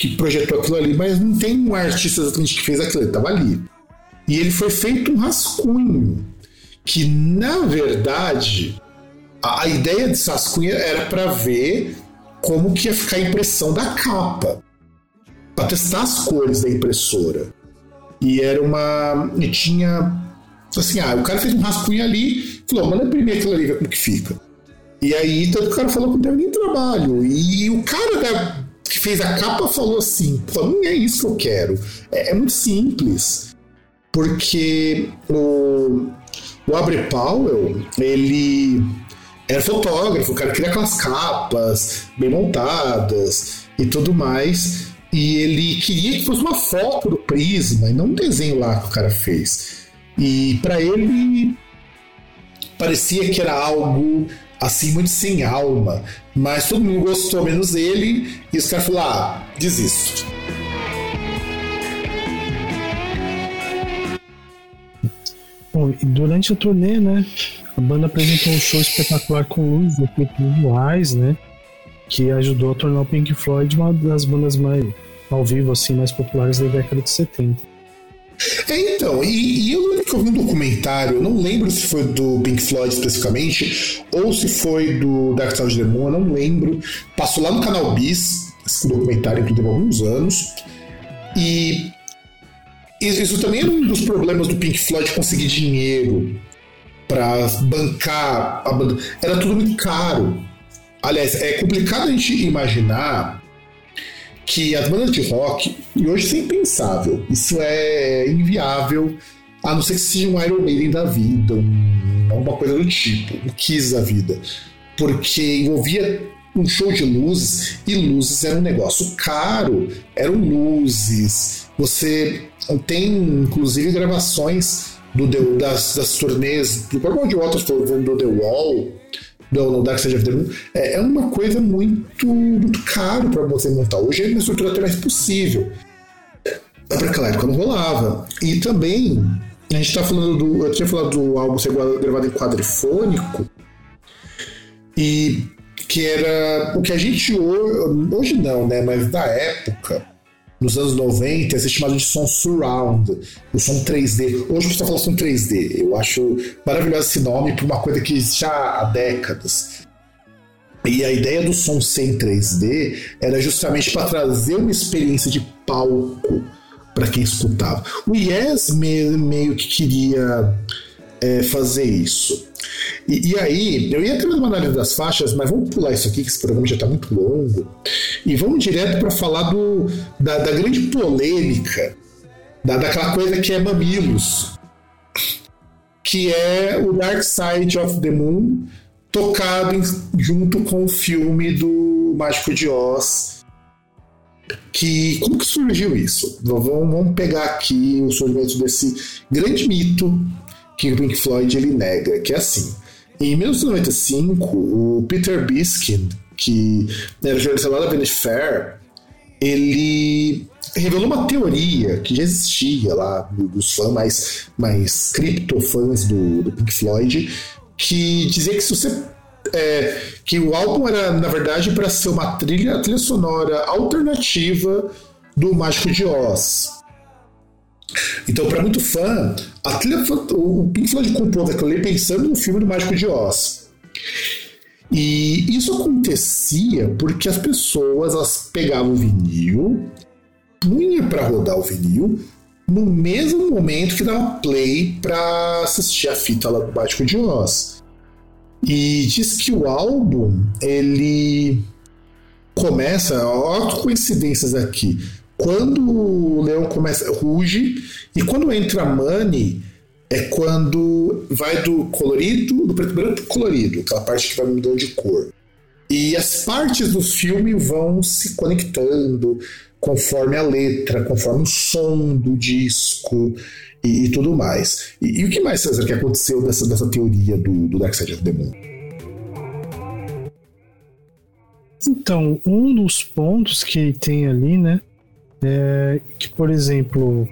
que projetou aquilo ali, mas não tem um artista exatamente que fez aquilo, ele estava ali. E ele foi feito um rascunho, que na verdade a, a ideia de rascunho era para ver como que ia ficar a impressão da capa, para testar as cores da impressora. E era uma. E tinha. Assim, ah, o cara fez um rascunho ali, falou, manda imprimir aquilo ali, ver como que fica. E aí, tanto o cara falou que não teve nem trabalho. E o cara da, fez a capa falou assim: não é isso que eu quero. É, é muito simples. Porque o, o Abre Powell, ele era fotógrafo, o cara queria aquelas capas bem montadas e tudo mais. E ele queria que fosse uma foto do Prisma e não um desenho lá que o cara fez. E para ele parecia que era algo assim, muito sem alma. Mas todo mundo gostou, menos ele, e os caras falaram: ah, desisto. Bom, durante a turnê, né, a banda apresentou um show espetacular com luz efeitos visuais, né, que ajudou a tornar o Pink Floyd uma das bandas mais ao vivo assim mais populares da década de 70. É, então, e, e eu lembro que eu vi um documentário, não lembro se foi do Pink Floyd especificamente, ou se foi do Dark Side of the Moon, não lembro. Passou lá no canal Bis, esse documentário que teve alguns anos. E isso também era um dos problemas do Pink Floyd conseguir dinheiro para bancar a banda. Era tudo muito caro. Aliás, é complicado a gente imaginar que as bandas de rock, e hoje isso é impensável, isso é inviável, a não ser que seja um Iron Maiden da vida, uma coisa do tipo, um Kiss da vida, porque envolvia um show de luzes e luzes era um negócio caro, eram luzes. Você tem inclusive gravações do The, das, das turnês do próprio Waters do The Wall do, no Dark Side of the Moon, é, é uma coisa muito, muito caro para você montar. Hoje é uma estrutura até mais possível. Para aquela época não rolava. E também, a gente está falando do. Eu tinha falado do álbum ser gravado em quadrifônico, e que era o que a gente hoje, hoje não, né? Mas na época nos anos 90, esse chamado de som surround, o som 3D. Hoje o pessoal fala som 3D. Eu acho maravilhoso esse nome para uma coisa que existe há décadas. E a ideia do som sem 3D era justamente para trazer uma experiência de palco para quem escutava. O Yes meio que queria é, fazer isso. E, e, aí, eu ia ter uma análise das faixas, mas vamos pular isso aqui, que esse programa já está muito longo, e vamos direto para falar do, da, da grande polêmica, da, daquela coisa que é Mamilos, que é o Dark Side of the Moon, tocado em, junto com o filme do Mágico de Oz. Que, como que surgiu isso? Vamos, vamos pegar aqui o surgimento desse grande mito que o Pink Floyd ele nega, que é assim. Em 1995, o Peter Biskin, que era jornalista lá da Vanity Fair, ele revelou uma teoria que já existia lá dos fãs mais, mais criptofãs do, do Pink Floyd, que dizia que se você é, que o álbum era na verdade para ser uma trilha, trilha sonora alternativa do Mágico de Oz. Então, para muito fã, a trilha, o Pink Floyd compôs aquilo ali pensando no filme do Mágico de Oz. E isso acontecia porque as pessoas elas pegavam o vinil, punha para rodar o vinil no mesmo momento que dava play para assistir a fita lá do Mágico de Oz. E diz que o álbum ele começa, ó, coincidências aqui quando o leão começa ruge e quando entra Money é quando vai do colorido, do preto branco pro colorido, aquela parte que vai mudando de cor. E as partes do filme vão se conectando, conforme a letra, conforme o som do disco e, e tudo mais. E, e, o que mais, César, que aconteceu dessa, dessa teoria do, do Dark Side of the Moon? Então, um dos pontos que tem ali, né, é que, por exemplo,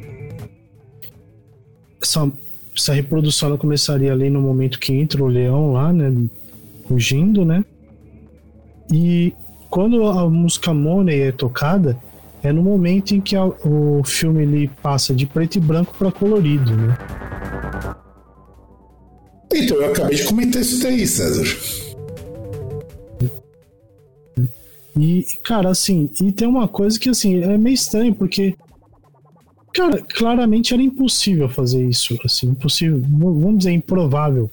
essa, essa reprodução ela começaria ali no momento que entra o leão lá, né, fugindo, né, e quando a música Money é tocada, é no momento em que a, o filme ele passa de preto e branco para colorido, né? Então, eu acabei de comentar isso daí, César. E, cara, assim, e tem uma coisa que, assim, é meio estranho, porque, cara, claramente era impossível fazer isso, assim, impossível, vamos dizer, improvável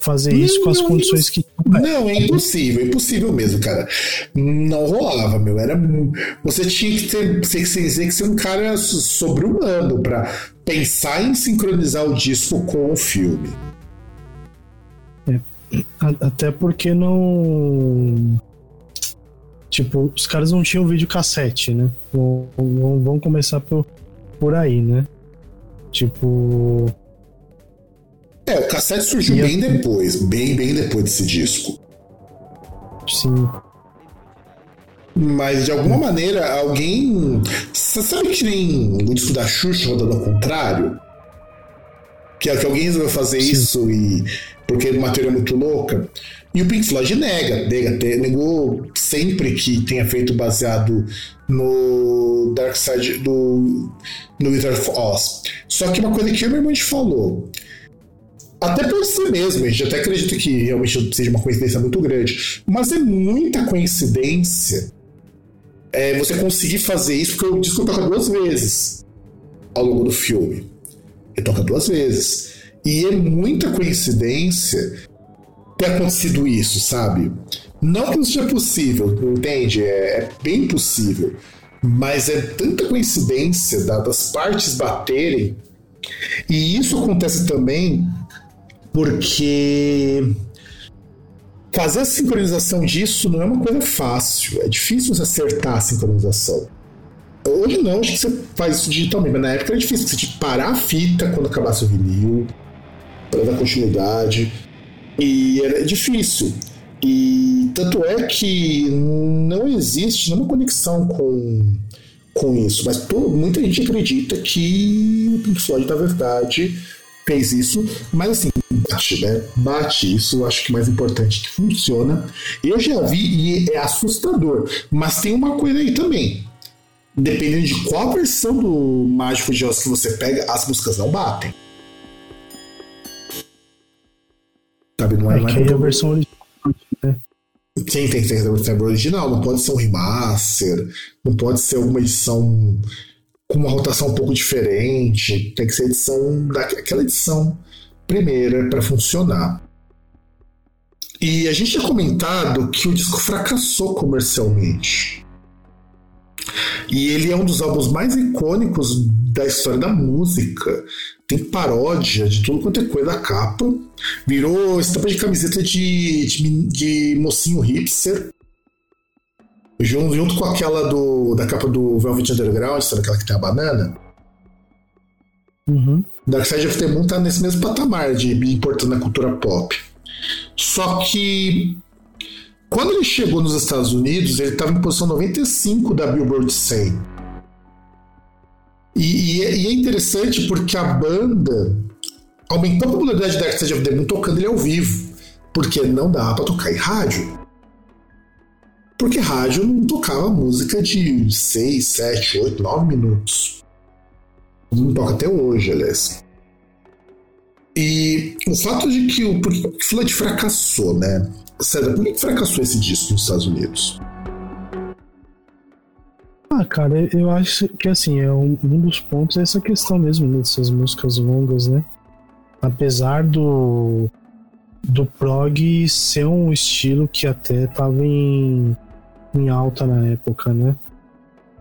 fazer isso não, com as condições que. Não, é impossível, é impossível mesmo, cara. Não rolava, meu. Era, você tinha que ter. Você tinha que dizer que ser um cara sobre-humano para pensar em sincronizar o disco com o filme. É, até porque não. Tipo, os caras não tinham videocassete, né? Vamos começar por, por aí, né? Tipo é, o cassete surgiu e bem depois, bem, bem depois desse disco. Sim. Mas de alguma maneira, alguém. Você sabe que nem o disco da Xuxa rodando ao contrário? Que, que alguém resolveu fazer Sim. isso e. Porque é uma teoria muito louca. E o Pink Floyd nega, nega, negou sempre que tenha feito baseado no Dark Side do no Wizard of Oz. Só que uma coisa que meu irmão falou, até por si mesmo, gente até acredita que realmente seja uma coincidência muito grande. Mas é muita coincidência é, você conseguir fazer isso, porque o disco toca duas vezes ao longo do filme. Ele toca duas vezes. E é muita coincidência ter acontecido isso, sabe? Não que não seja possível, entende? É, é bem possível. Mas é tanta coincidência das partes baterem. E isso acontece também porque fazer a sincronização disso não é uma coisa fácil. É difícil você acertar a sincronização. Hoje não, acho que você faz isso digitalmente, mas na época era difícil. Você tinha que parar a fita quando acabasse o vinil, para dar continuidade. E era difícil. E tanto é que não existe nenhuma conexão com, com isso. Mas muita gente acredita que o Pink Floyd, na verdade, fez isso, mas assim, bate, né? Bate isso, eu acho que é mais importante que funciona. Eu já vi e é assustador, mas tem uma coisa aí também. Dependendo de qual versão do Mágico de Oz que você pega, as músicas não batem. Sabe, não é, é mais. É a versão original, né? Sim, tem que ter a versão original, não pode ser um remaster, não pode ser alguma edição com uma rotação um pouco diferente, tem que ser edição daquela edição primeira para funcionar. E a gente tinha comentado que o disco fracassou comercialmente. E ele é um dos álbuns mais icônicos da história da música. Tem paródia de tudo quanto é coisa da capa. Virou estampa de camiseta de, de, de mocinho hipster junto, junto com aquela do, da capa do Velvet Underground, sabe aquela que tem a banana? Uhum. Dark Side of the Moon tá nesse mesmo patamar de importando na cultura pop. Só que quando ele chegou nos Estados Unidos, ele estava em posição 95 da Billboard 100. E, e, é, e, é, interessante porque a banda aumentou a popularidade de Dark Side of the Moon tocando ele ao vivo, porque não dava para tocar em rádio. Porque rádio não tocava música de 6, 7, 8, 9 minutos. Não toca até hoje, aliás. E o fato de que o, porque o Flood fracassou, né? César, por que fracassou esse disco nos Estados Unidos? Ah, cara, eu acho que assim, é um, um dos pontos é essa questão mesmo dessas músicas longas, né? Apesar do do prog ser um estilo que até tava em em alta na época, né?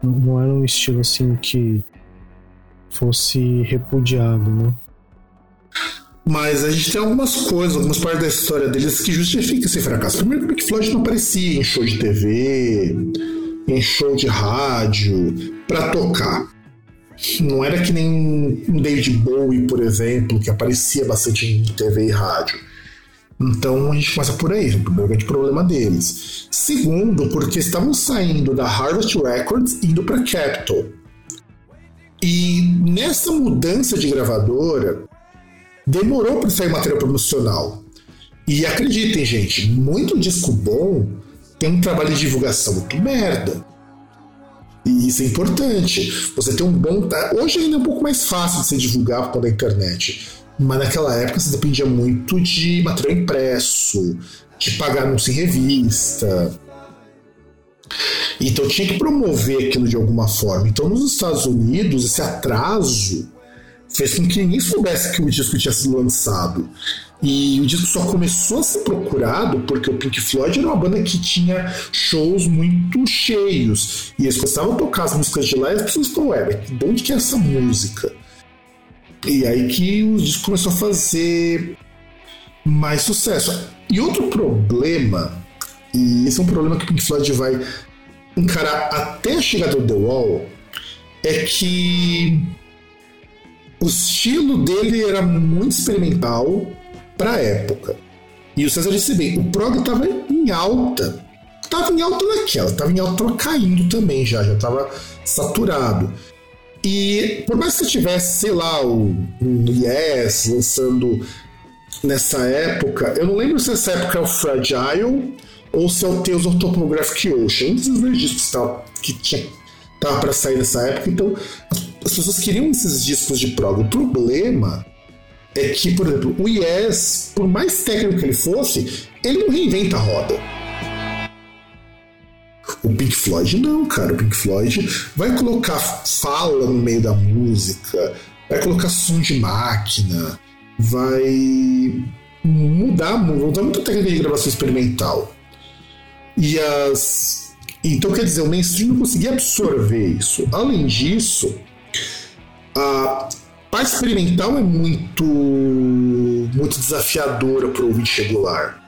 Não era um estilo assim que fosse repudiado, né? Mas a gente tem algumas coisas, algumas partes da história deles que justificam esse fracasso. Primeiro, que Floyd não aparecia em show de TV, em show de rádio. para tocar. Não era que nem um David Bowie, por exemplo, que aparecia bastante em TV e rádio. Então a gente começa por aí, o grande problema deles. Segundo, porque estavam saindo da Harvest Records indo para Capitol. E nessa mudança de gravadora, demorou para sair material promocional. E acreditem, gente, muito disco bom tem um trabalho de divulgação muito merda. E isso é importante. Você tem um bom. Hoje ainda é um pouco mais fácil de se divulgar por a internet. Mas naquela época você dependia muito de material impresso, de pagar anúncio em revista. Então tinha que promover aquilo de alguma forma. Então nos Estados Unidos, esse atraso fez com que ninguém soubesse que o disco tinha sido lançado. E o disco só começou a ser procurado porque o Pink Floyd era uma banda que tinha shows muito cheios. E eles começavam a tocar as músicas de lá e as pessoas falaram, ué, de onde que é essa música? E aí que o disco começou a fazer mais sucesso. E outro problema, e esse é um problema que o Pink Floyd vai encarar até a chegada do The Wall, é que o estilo dele era muito experimental para a época. E o César disse bem, o prog estava em alta. Estava em alta naquela, estava em alta, caindo também já, já estava saturado. E por mais que você tivesse, sei lá, o, Yes lançando nessa época, eu não lembro se essa época é o Fragile ou se é o Tales of Topographic Ocean. Um desses dois discos que tinha, tava para sair nessa época, então as pessoas queriam esses discos de prog. O problema é que, por exemplo, o Yes, por mais técnico que ele fosse, ele não reinventa a roda. O Pink Floyd não, cara. O Pink Floyd vai colocar fala no meio da música, vai colocar som de máquina, vai mudar, mudar muita técnica de gravação experimental. E as. Então, quer dizer, o mainstream não conseguia absorver isso. Além disso, a parte experimental é muito, muito desafiadora para o ouvinte regular.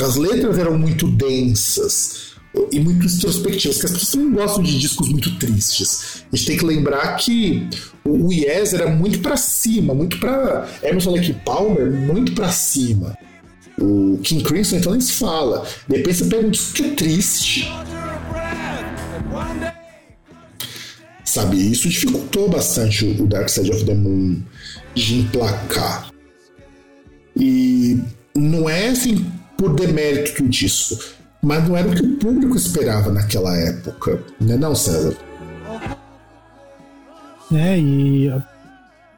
As letras eram muito densas e muito introspectivas, que as pessoas não gostam de discos muito tristes. A gente tem que lembrar que o Yes era muito para cima, muito para Emerson Lake Palmer, muito para cima. O King Crimson então nem se fala. Depois você pega um disco que é triste. Sabe, isso dificultou bastante o Dark Side of the Moon de emplacar. E não é assim por demérito do disco, mas não era o que o público esperava naquela época, né não, César? É, e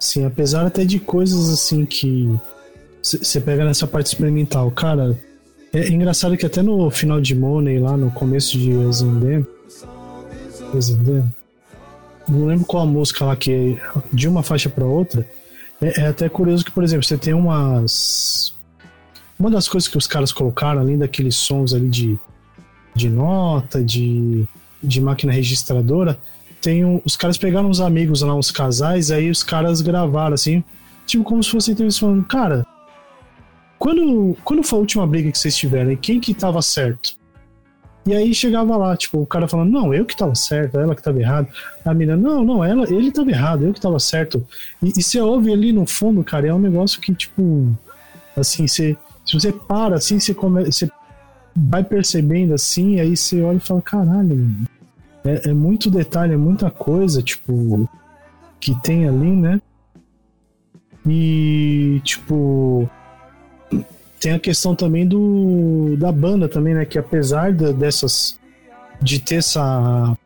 assim, apesar até de coisas assim que você pega nessa parte experimental, cara, é engraçado que até no final de Money, lá no começo de Exendem, Exendem, não lembro qual a música lá que de uma faixa para outra. É, é, até curioso que, por exemplo, você tem umas. Uma das coisas que os caras colocaram, além daqueles sons ali de, de nota, de, de máquina registradora, tem um, os caras pegaram uns amigos lá, uns casais, aí os caras gravaram assim, tipo como se fosse eles falando, cara, quando, quando foi a última briga que vocês tiveram, quem que tava certo? E aí chegava lá, tipo, o cara falando, não, eu que tava certo, ela que tava errado. A menina, não, não, ela, ele tava errado, eu que tava certo. E, e você ouve ali no fundo, cara, é um negócio que, tipo, assim, você, se você para assim, você, come, você vai percebendo assim, aí você olha e fala, caralho, é, é muito detalhe, é muita coisa, tipo, que tem ali, né? E, tipo, tem a questão também do da banda também, né? Que apesar de, dessas de ter essa,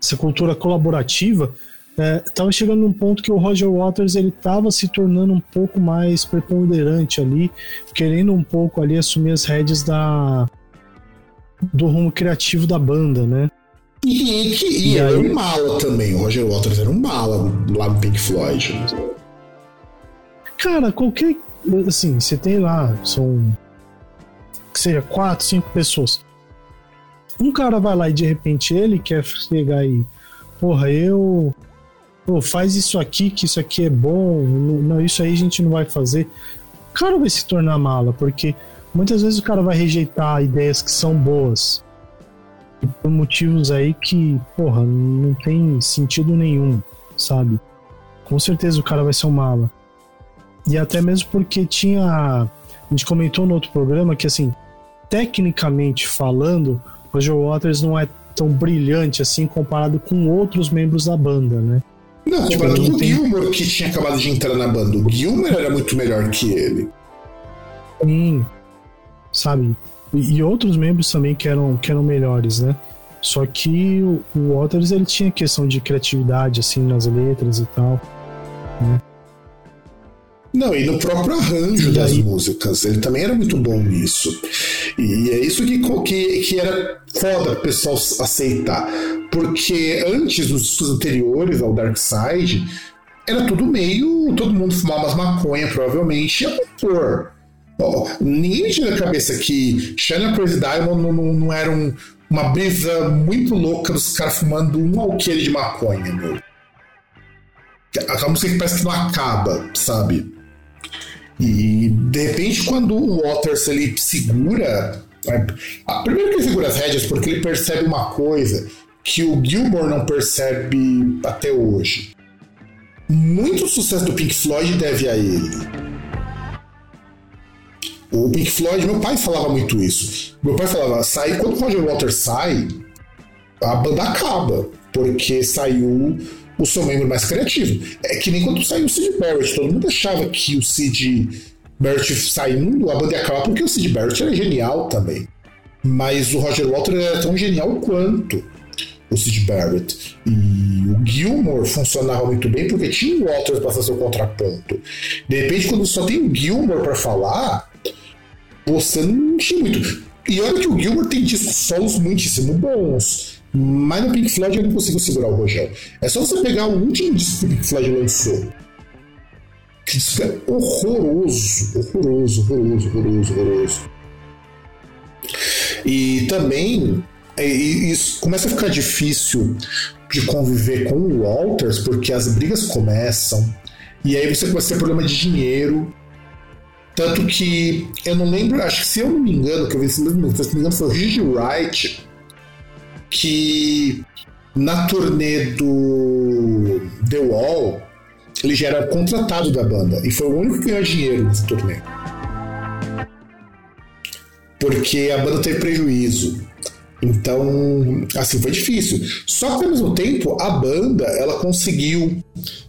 essa cultura colaborativa, é, tava chegando num ponto que o Roger Waters ele tava se tornando um pouco mais preponderante ali, querendo um pouco ali assumir as rédeas da do rumo criativo da banda, né? E, que e, e era um mala também, o Roger Waters era um mala lá no Pink Floyd. Cara, qualquer assim, você tem lá, são que seja quatro, cinco pessoas. Um cara vai lá e de repente ele quer chegar aí, porra, eu pô, faz isso aqui, que isso aqui é bom, não, isso aí a gente não vai fazer. O cara vai se tornar mala, porque muitas vezes o cara vai rejeitar ideias que são boas. por motivos aí que, porra, não tem sentido nenhum, sabe? Com certeza o cara vai ser um mala. E até mesmo porque tinha. A gente comentou no outro programa que, assim, tecnicamente falando, o Roger Waters não é tão brilhante assim comparado com outros membros da banda, né? Não, tipo, era tem... Gilmore que tinha acabado de entrar na banda. O Gilmore era muito melhor que ele. Sim, sabe? E, e outros membros também que eram, que eram melhores, né? Só que o, o Waters ele tinha questão de criatividade assim nas letras e tal, né? Não, e no próprio arranjo das músicas, ele também era muito bom nisso. E é isso que, que, que era foda o pessoal aceitar. Porque antes, nos discos anteriores ao Dark Side, era tudo meio. Todo mundo fumava umas maconha, provavelmente, e a motor. Oh, ninguém tinha na cabeça que Shannon Crazy Diamond não, não, não era um, uma brisa muito louca dos caras fumando um alqueire de maconha, meu. Aquela música que parece que não acaba, sabe? E de repente, quando o Waters ele segura. A, primeiro que ele segura as rédeas porque ele percebe uma coisa que o Gilmore não percebe até hoje. Muito sucesso do Pink Floyd deve a ele. O Pink Floyd, meu pai falava muito isso. Meu pai falava, sai quando o Roger Waters sai, a banda acaba, porque saiu o seu membro mais criativo. É que nem quando saiu o Sid Barrett, todo mundo achava que o Sid Barrett saindo, a banda ia acabar porque o Sid Barrett era genial também. Mas o Roger Waters era tão genial quanto o Sid Barrett. E o Gilmore funcionava muito bem porque tinha o Waters para fazer o contraponto. De repente, quando só tem o Gilmore para falar, você não tinha muito. E olha que o Gilmore tem discos solos muitíssimo bons. Mas no Pink Floyd ele não conseguiu segurar o Rogério. É só você pegar o último disco que o Pink Floyd lançou. Que disco é horroroso, horroroso, horroroso, horroroso, horroroso. E também é, isso começa a ficar difícil de conviver com o Walters, porque as brigas começam, e aí você começa a ter problema de dinheiro. Tanto que eu não lembro, acho que se eu não me engano, que eu vi se não me engano, foi o Richard Wright que na turnê do The Wall ele já era contratado da banda e foi o único que ganhou dinheiro nesse turnê. Porque a banda teve prejuízo. Então, assim, foi difícil. Só que ao mesmo tempo, a banda, ela conseguiu,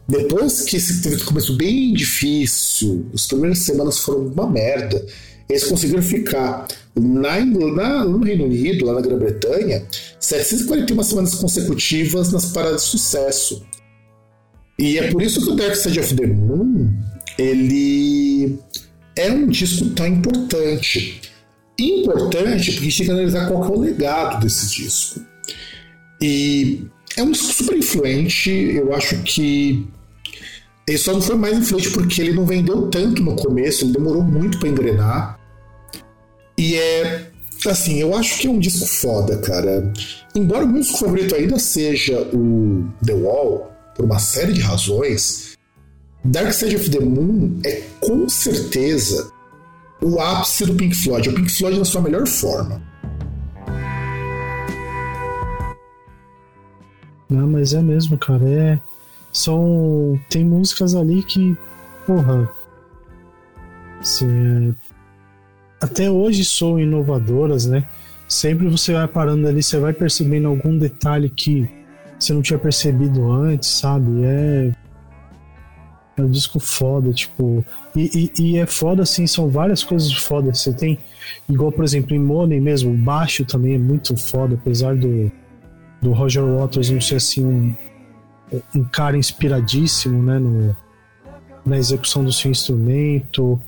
depois que esse teve começou bem difícil, as primeiras semanas foram uma merda, eles conseguiram ficar na, na, no Reino Unido, lá na Grã-Bretanha, 741 semanas consecutivas nas paradas de sucesso. E é por isso que o Dark Side of the Moon ele é um disco tão importante. Importante porque a gente tem que analisar qual é o legado desse disco. E é um disco super influente, eu acho que ele só não foi mais influente porque ele não vendeu tanto no começo, ele demorou muito para engrenar. E é. Assim, eu acho que é um disco foda, cara. Embora o meu disco favorito ainda seja o The Wall, por uma série de razões, Dark Side of the Moon é com certeza o ápice do Pink Floyd. O Pink Floyd na sua melhor forma. Não, mas é mesmo, cara. É. São. Tem músicas ali que. Porra. Assim, é até hoje são inovadoras, né? Sempre você vai parando ali, você vai percebendo algum detalhe que você não tinha percebido antes, sabe? É. É um disco foda, tipo. E, e, e é foda, assim, são várias coisas fodas. Você tem, igual, por exemplo, em Money mesmo, o baixo também é muito foda, apesar do, do Roger Waters não ser assim um, um cara inspiradíssimo, né? No, na execução do seu instrumento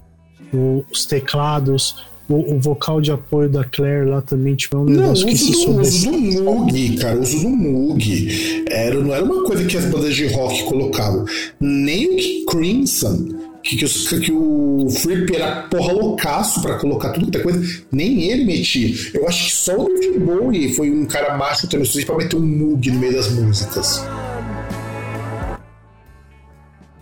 os teclados, o, o, vocal de apoio da Claire lá também, tipo, é um negócio não, que se do, uso do Moog, cara, o uso do Moog. Era, não era uma coisa que as bandas de rock colocavam. Nem o Crimson, que, que, os, que o Fripp era porra loucaço pra colocar tudo que é coisa, nem ele metia. Eu acho que só o David Bowie foi um cara macho também pra meter um Moog no meio das músicas.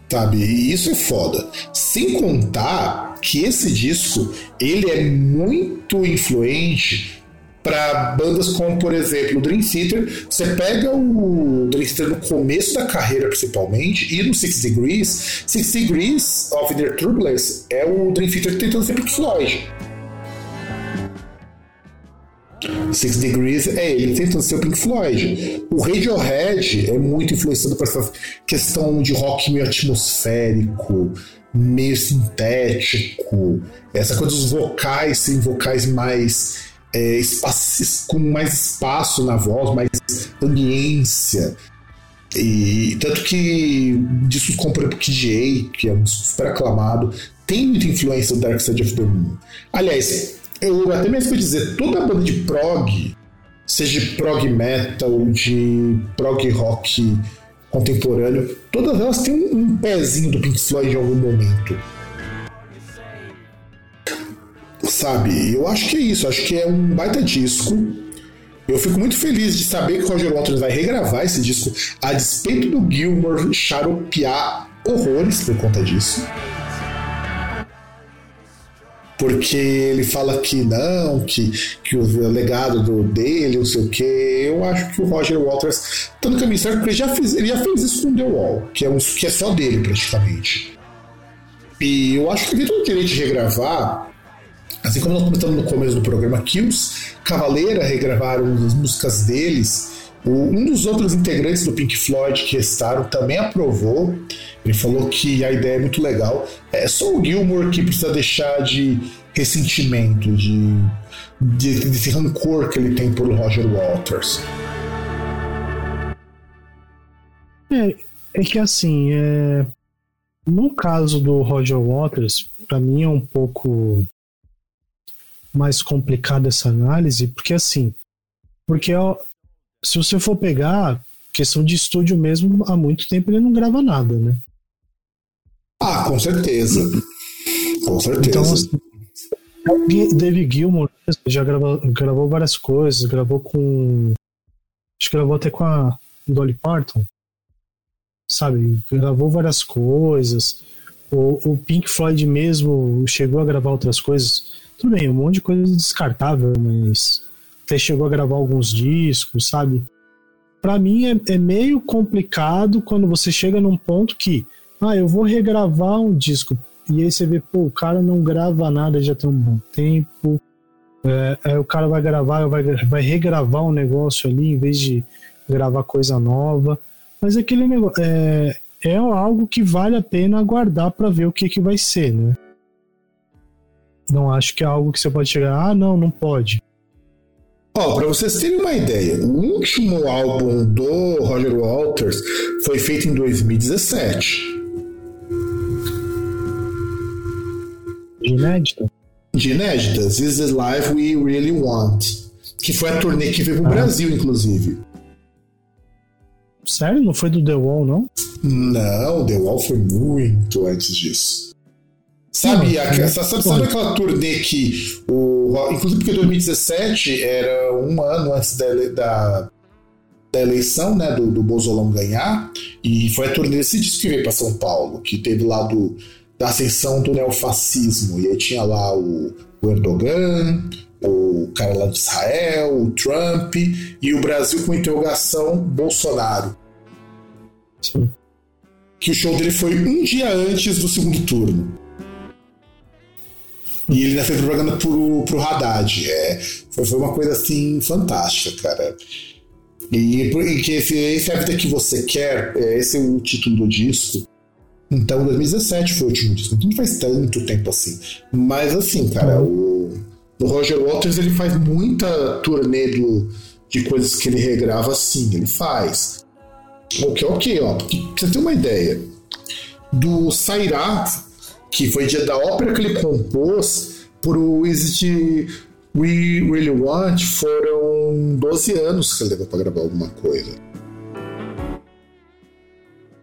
Sabe? E isso é foda. Sem contar que esse disco ele é muito influente para bandas como, por exemplo, o Dream Theater. Você pega o Dream Theater no começo da carreira, principalmente, e no Six Degrees. Six Degrees of Inner Turbulence é o Dream Theater tentando ser Pink Floyd. Six Degrees é ele tentando ser o Pink Floyd. O Radiohead é muito influenciado por essa questão de rock meio atmosférico, meio sintético, essa coisa dos vocais serem vocais mais é, com mais espaço na voz, mais ambiência. E tanto que discos como por exemplo A, que é um disco super aclamado, tem muita influência do Dark Side of the Moon. Aliás, eu até mesmo vou dizer, toda banda de prog, seja de prog metal, de prog rock contemporâneo, todas elas têm um, um pezinho do Pink Floyd em algum momento. Sabe? Eu acho que é isso, acho que é um baita disco. Eu fico muito feliz de saber que o Roger Waters vai regravar esse disco, a despeito do Gilmore charopear horrores por conta disso porque ele fala que não, que, que o legado do, dele, não sei o que. Eu acho que o Roger Waters tá no caminho certo, porque ele já fez, ele já fez isso com The Wall, que é, um, que é só dele praticamente. E eu acho que ele tem o direito de regravar, assim como nós comentamos no começo do programa, que os Cavaleira regravaram as músicas deles. Um dos outros integrantes do Pink Floyd que restaram também aprovou. Ele falou que a ideia é muito legal. É só o Gilmore que precisa deixar de ressentimento, de, de, desse rancor que ele tem por Roger Waters. É, é que assim, é... no caso do Roger Waters, para mim é um pouco mais complicada essa análise, porque assim, porque se você for pegar questão de estúdio mesmo, há muito tempo ele não grava nada, né? Ah, com certeza. Com certeza. Então, assim, David Gilmour já gravou, gravou várias coisas, gravou com. Acho que gravou até com a Dolly Parton. Sabe? Gravou várias coisas. O, o Pink Floyd mesmo chegou a gravar outras coisas. Tudo bem, um monte de coisa descartável, mas até chegou a gravar alguns discos, sabe? Para mim é, é meio complicado quando você chega num ponto que ah, eu vou regravar um disco. E aí você vê, pô, o cara não grava nada já tem um bom tempo. É, é, o cara vai gravar, vai, vai regravar um negócio ali em vez de gravar coisa nova. Mas aquele negócio é, é algo que vale a pena aguardar para ver o que, que vai ser, né? Não acho que é algo que você pode chegar, ah, não, não pode. Ó, oh, para vocês terem uma ideia, o último álbum do Roger Waters foi feito em 2017. De inédita? De inéditas. This is Life We Really Want. Que foi a turnê que veio pro ah. Brasil, inclusive. Sério? Não foi do The Wall, não? Não, The Wall foi muito antes disso. Sabe, a, sabe, sabe aquela turnê que o. Inclusive porque 2017 era um ano antes da, da, da eleição, né? Do, do Bolsonaro ganhar. E foi a turnê desse disco que veio para São Paulo, que teve lá do da ascensão do neofascismo. E aí tinha lá o, o Erdogan, o cara lá de Israel, o Trump e o Brasil com interrogação Bolsonaro. Sim. Que o show dele foi um dia antes do segundo turno. E ele ainda fez propaganda pro, pro Haddad. É, foi, foi uma coisa assim fantástica, cara. E, e que esse, esse é a vida que você quer, é, esse é o título do disco. Então 2017 foi o último disco, então não faz tanto tempo assim. Mas assim, cara, o, o Roger Waters ele faz muita turnê do, de coisas que ele regrava assim, ele faz. O que é ok, ó. Pra você ter uma ideia, do Sairat, que foi dia da ópera que ele compôs, pro Is It We Really Want, foram 12 anos que ele levou pra gravar alguma coisa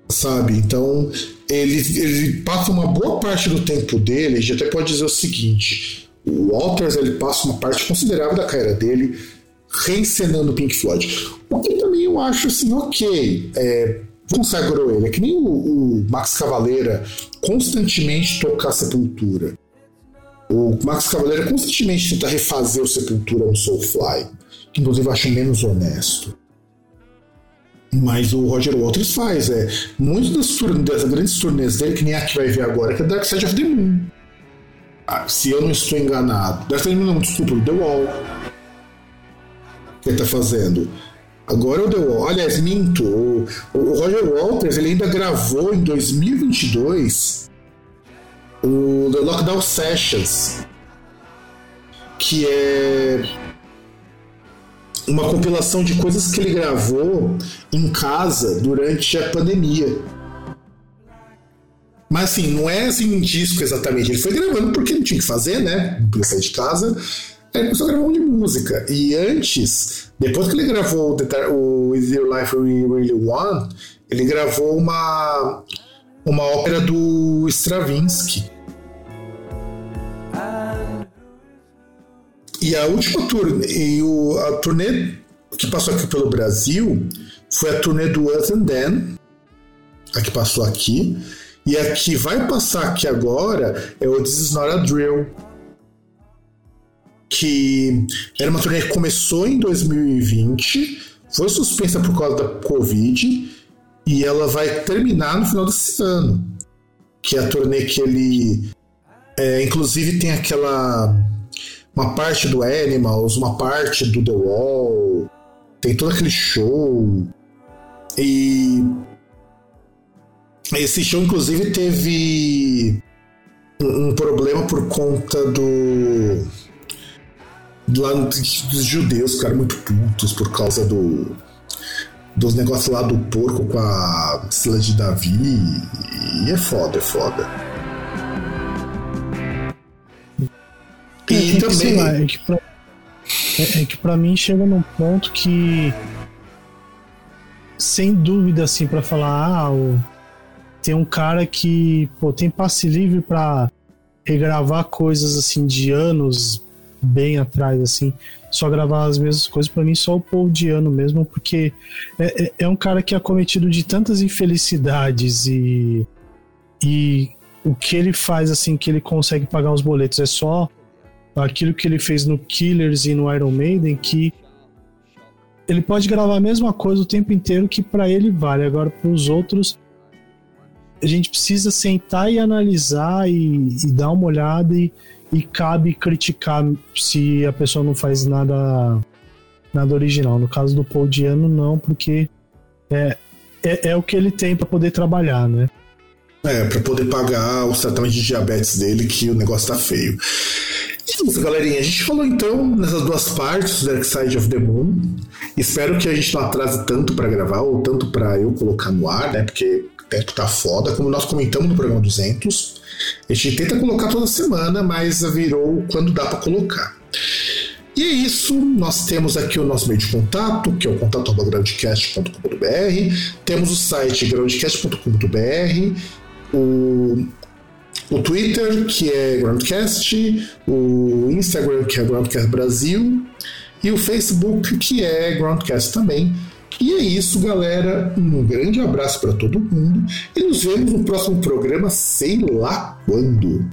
sabe? Então, ele, ele passa uma boa parte do tempo dele, a gente até pode dizer o seguinte: o Walters ele passa uma parte considerável da carreira dele reencenando Pink Floyd. O que também eu acho assim, ok. É, consagrou ele. É que nem o, o Max Cavaleira constantemente tocar Sepultura. O Max Cavaleiro constantemente tenta refazer o Sepultura no Soulfly, que inclusive eu acho menos honesto. Mas o Roger Waters faz, é. Muitas das, das grandes turnês dele, que nem a que vai ver agora, que é Dark Side of the Moon. Ah, se eu não estou enganado. Dark Side of the Moon, não, desculpa, The Wall. Que ele tá fazendo. Agora o The. Aliás, minto. O, o Roger Waters ele ainda gravou em 2022 o The Lockdown Sessions, que é uma compilação de coisas que ele gravou em casa durante a pandemia. Mas assim, não é assim um disco exatamente. Ele foi gravando porque não tinha que fazer, né? Podia sair de casa. Aí ele começou a gravar um de música. E antes, depois que ele gravou o Is Your Life We Really Want, ele gravou uma, uma ópera do Stravinsky. E a última turnê, e o, a turnê que passou aqui pelo Brasil foi a turnê do Us and Then, a que passou aqui. E a que vai passar aqui agora é o This Is Not a Drill, que era uma turnê que começou em 2020, foi suspensa por causa da Covid e ela vai terminar no final desse ano. Que é a turnê que ele. É, inclusive tem aquela. Uma parte do Animals, uma parte do The Wall, tem todo aquele show. E. Esse show, inclusive, teve um, um problema por conta do lá dos judeus ficaram muito putos por causa do dos negócios lá do porco com a Sila de Davi e é foda, é foda. É, e é também. Que, lá, é, que pra, é, é que pra mim chega num ponto que. Sem dúvida, assim, para falar, ah, o, tem um cara que pô, tem passe livre para regravar coisas assim de anos bem atrás, assim, só gravar as mesmas coisas, para mim só o Paul Diano mesmo, porque é, é, é, um cara que é cometido de tantas infelicidades e, e o que ele faz, assim, que ele consegue pagar os boletos é só aquilo que ele fez no Killers e no Iron Maiden, que ele pode gravar a mesma coisa o tempo inteiro que para ele vale, agora para os outros a gente precisa sentar e analisar e, e dar uma olhada e, e cabe criticar se a pessoa não faz nada nada original. No caso do Paul Diano, não, porque é, é, é o que ele tem para poder trabalhar, né? É, para poder pagar o tratamento de diabetes dele, que o negócio tá feio. É isso, galerinha. A gente falou então nessas duas partes do Dark Side of the Moon. Espero que a gente não atrase tanto para gravar, ou tanto para eu colocar no ar, né? Porque o tempo tá foda. Como nós comentamos no programa 200, a gente tenta colocar toda semana, mas virou quando dá para colocar. E é isso, nós temos aqui o nosso meio de contato, que é o contato.groundcast.com.br, temos o site groundcast.com.br, o, o Twitter, que é Groundcast, o Instagram, que é Groundcast Brasil, e o Facebook, que é Groundcast também. E é isso, galera. Um grande abraço para todo mundo e nos vemos no próximo programa, sei lá quando.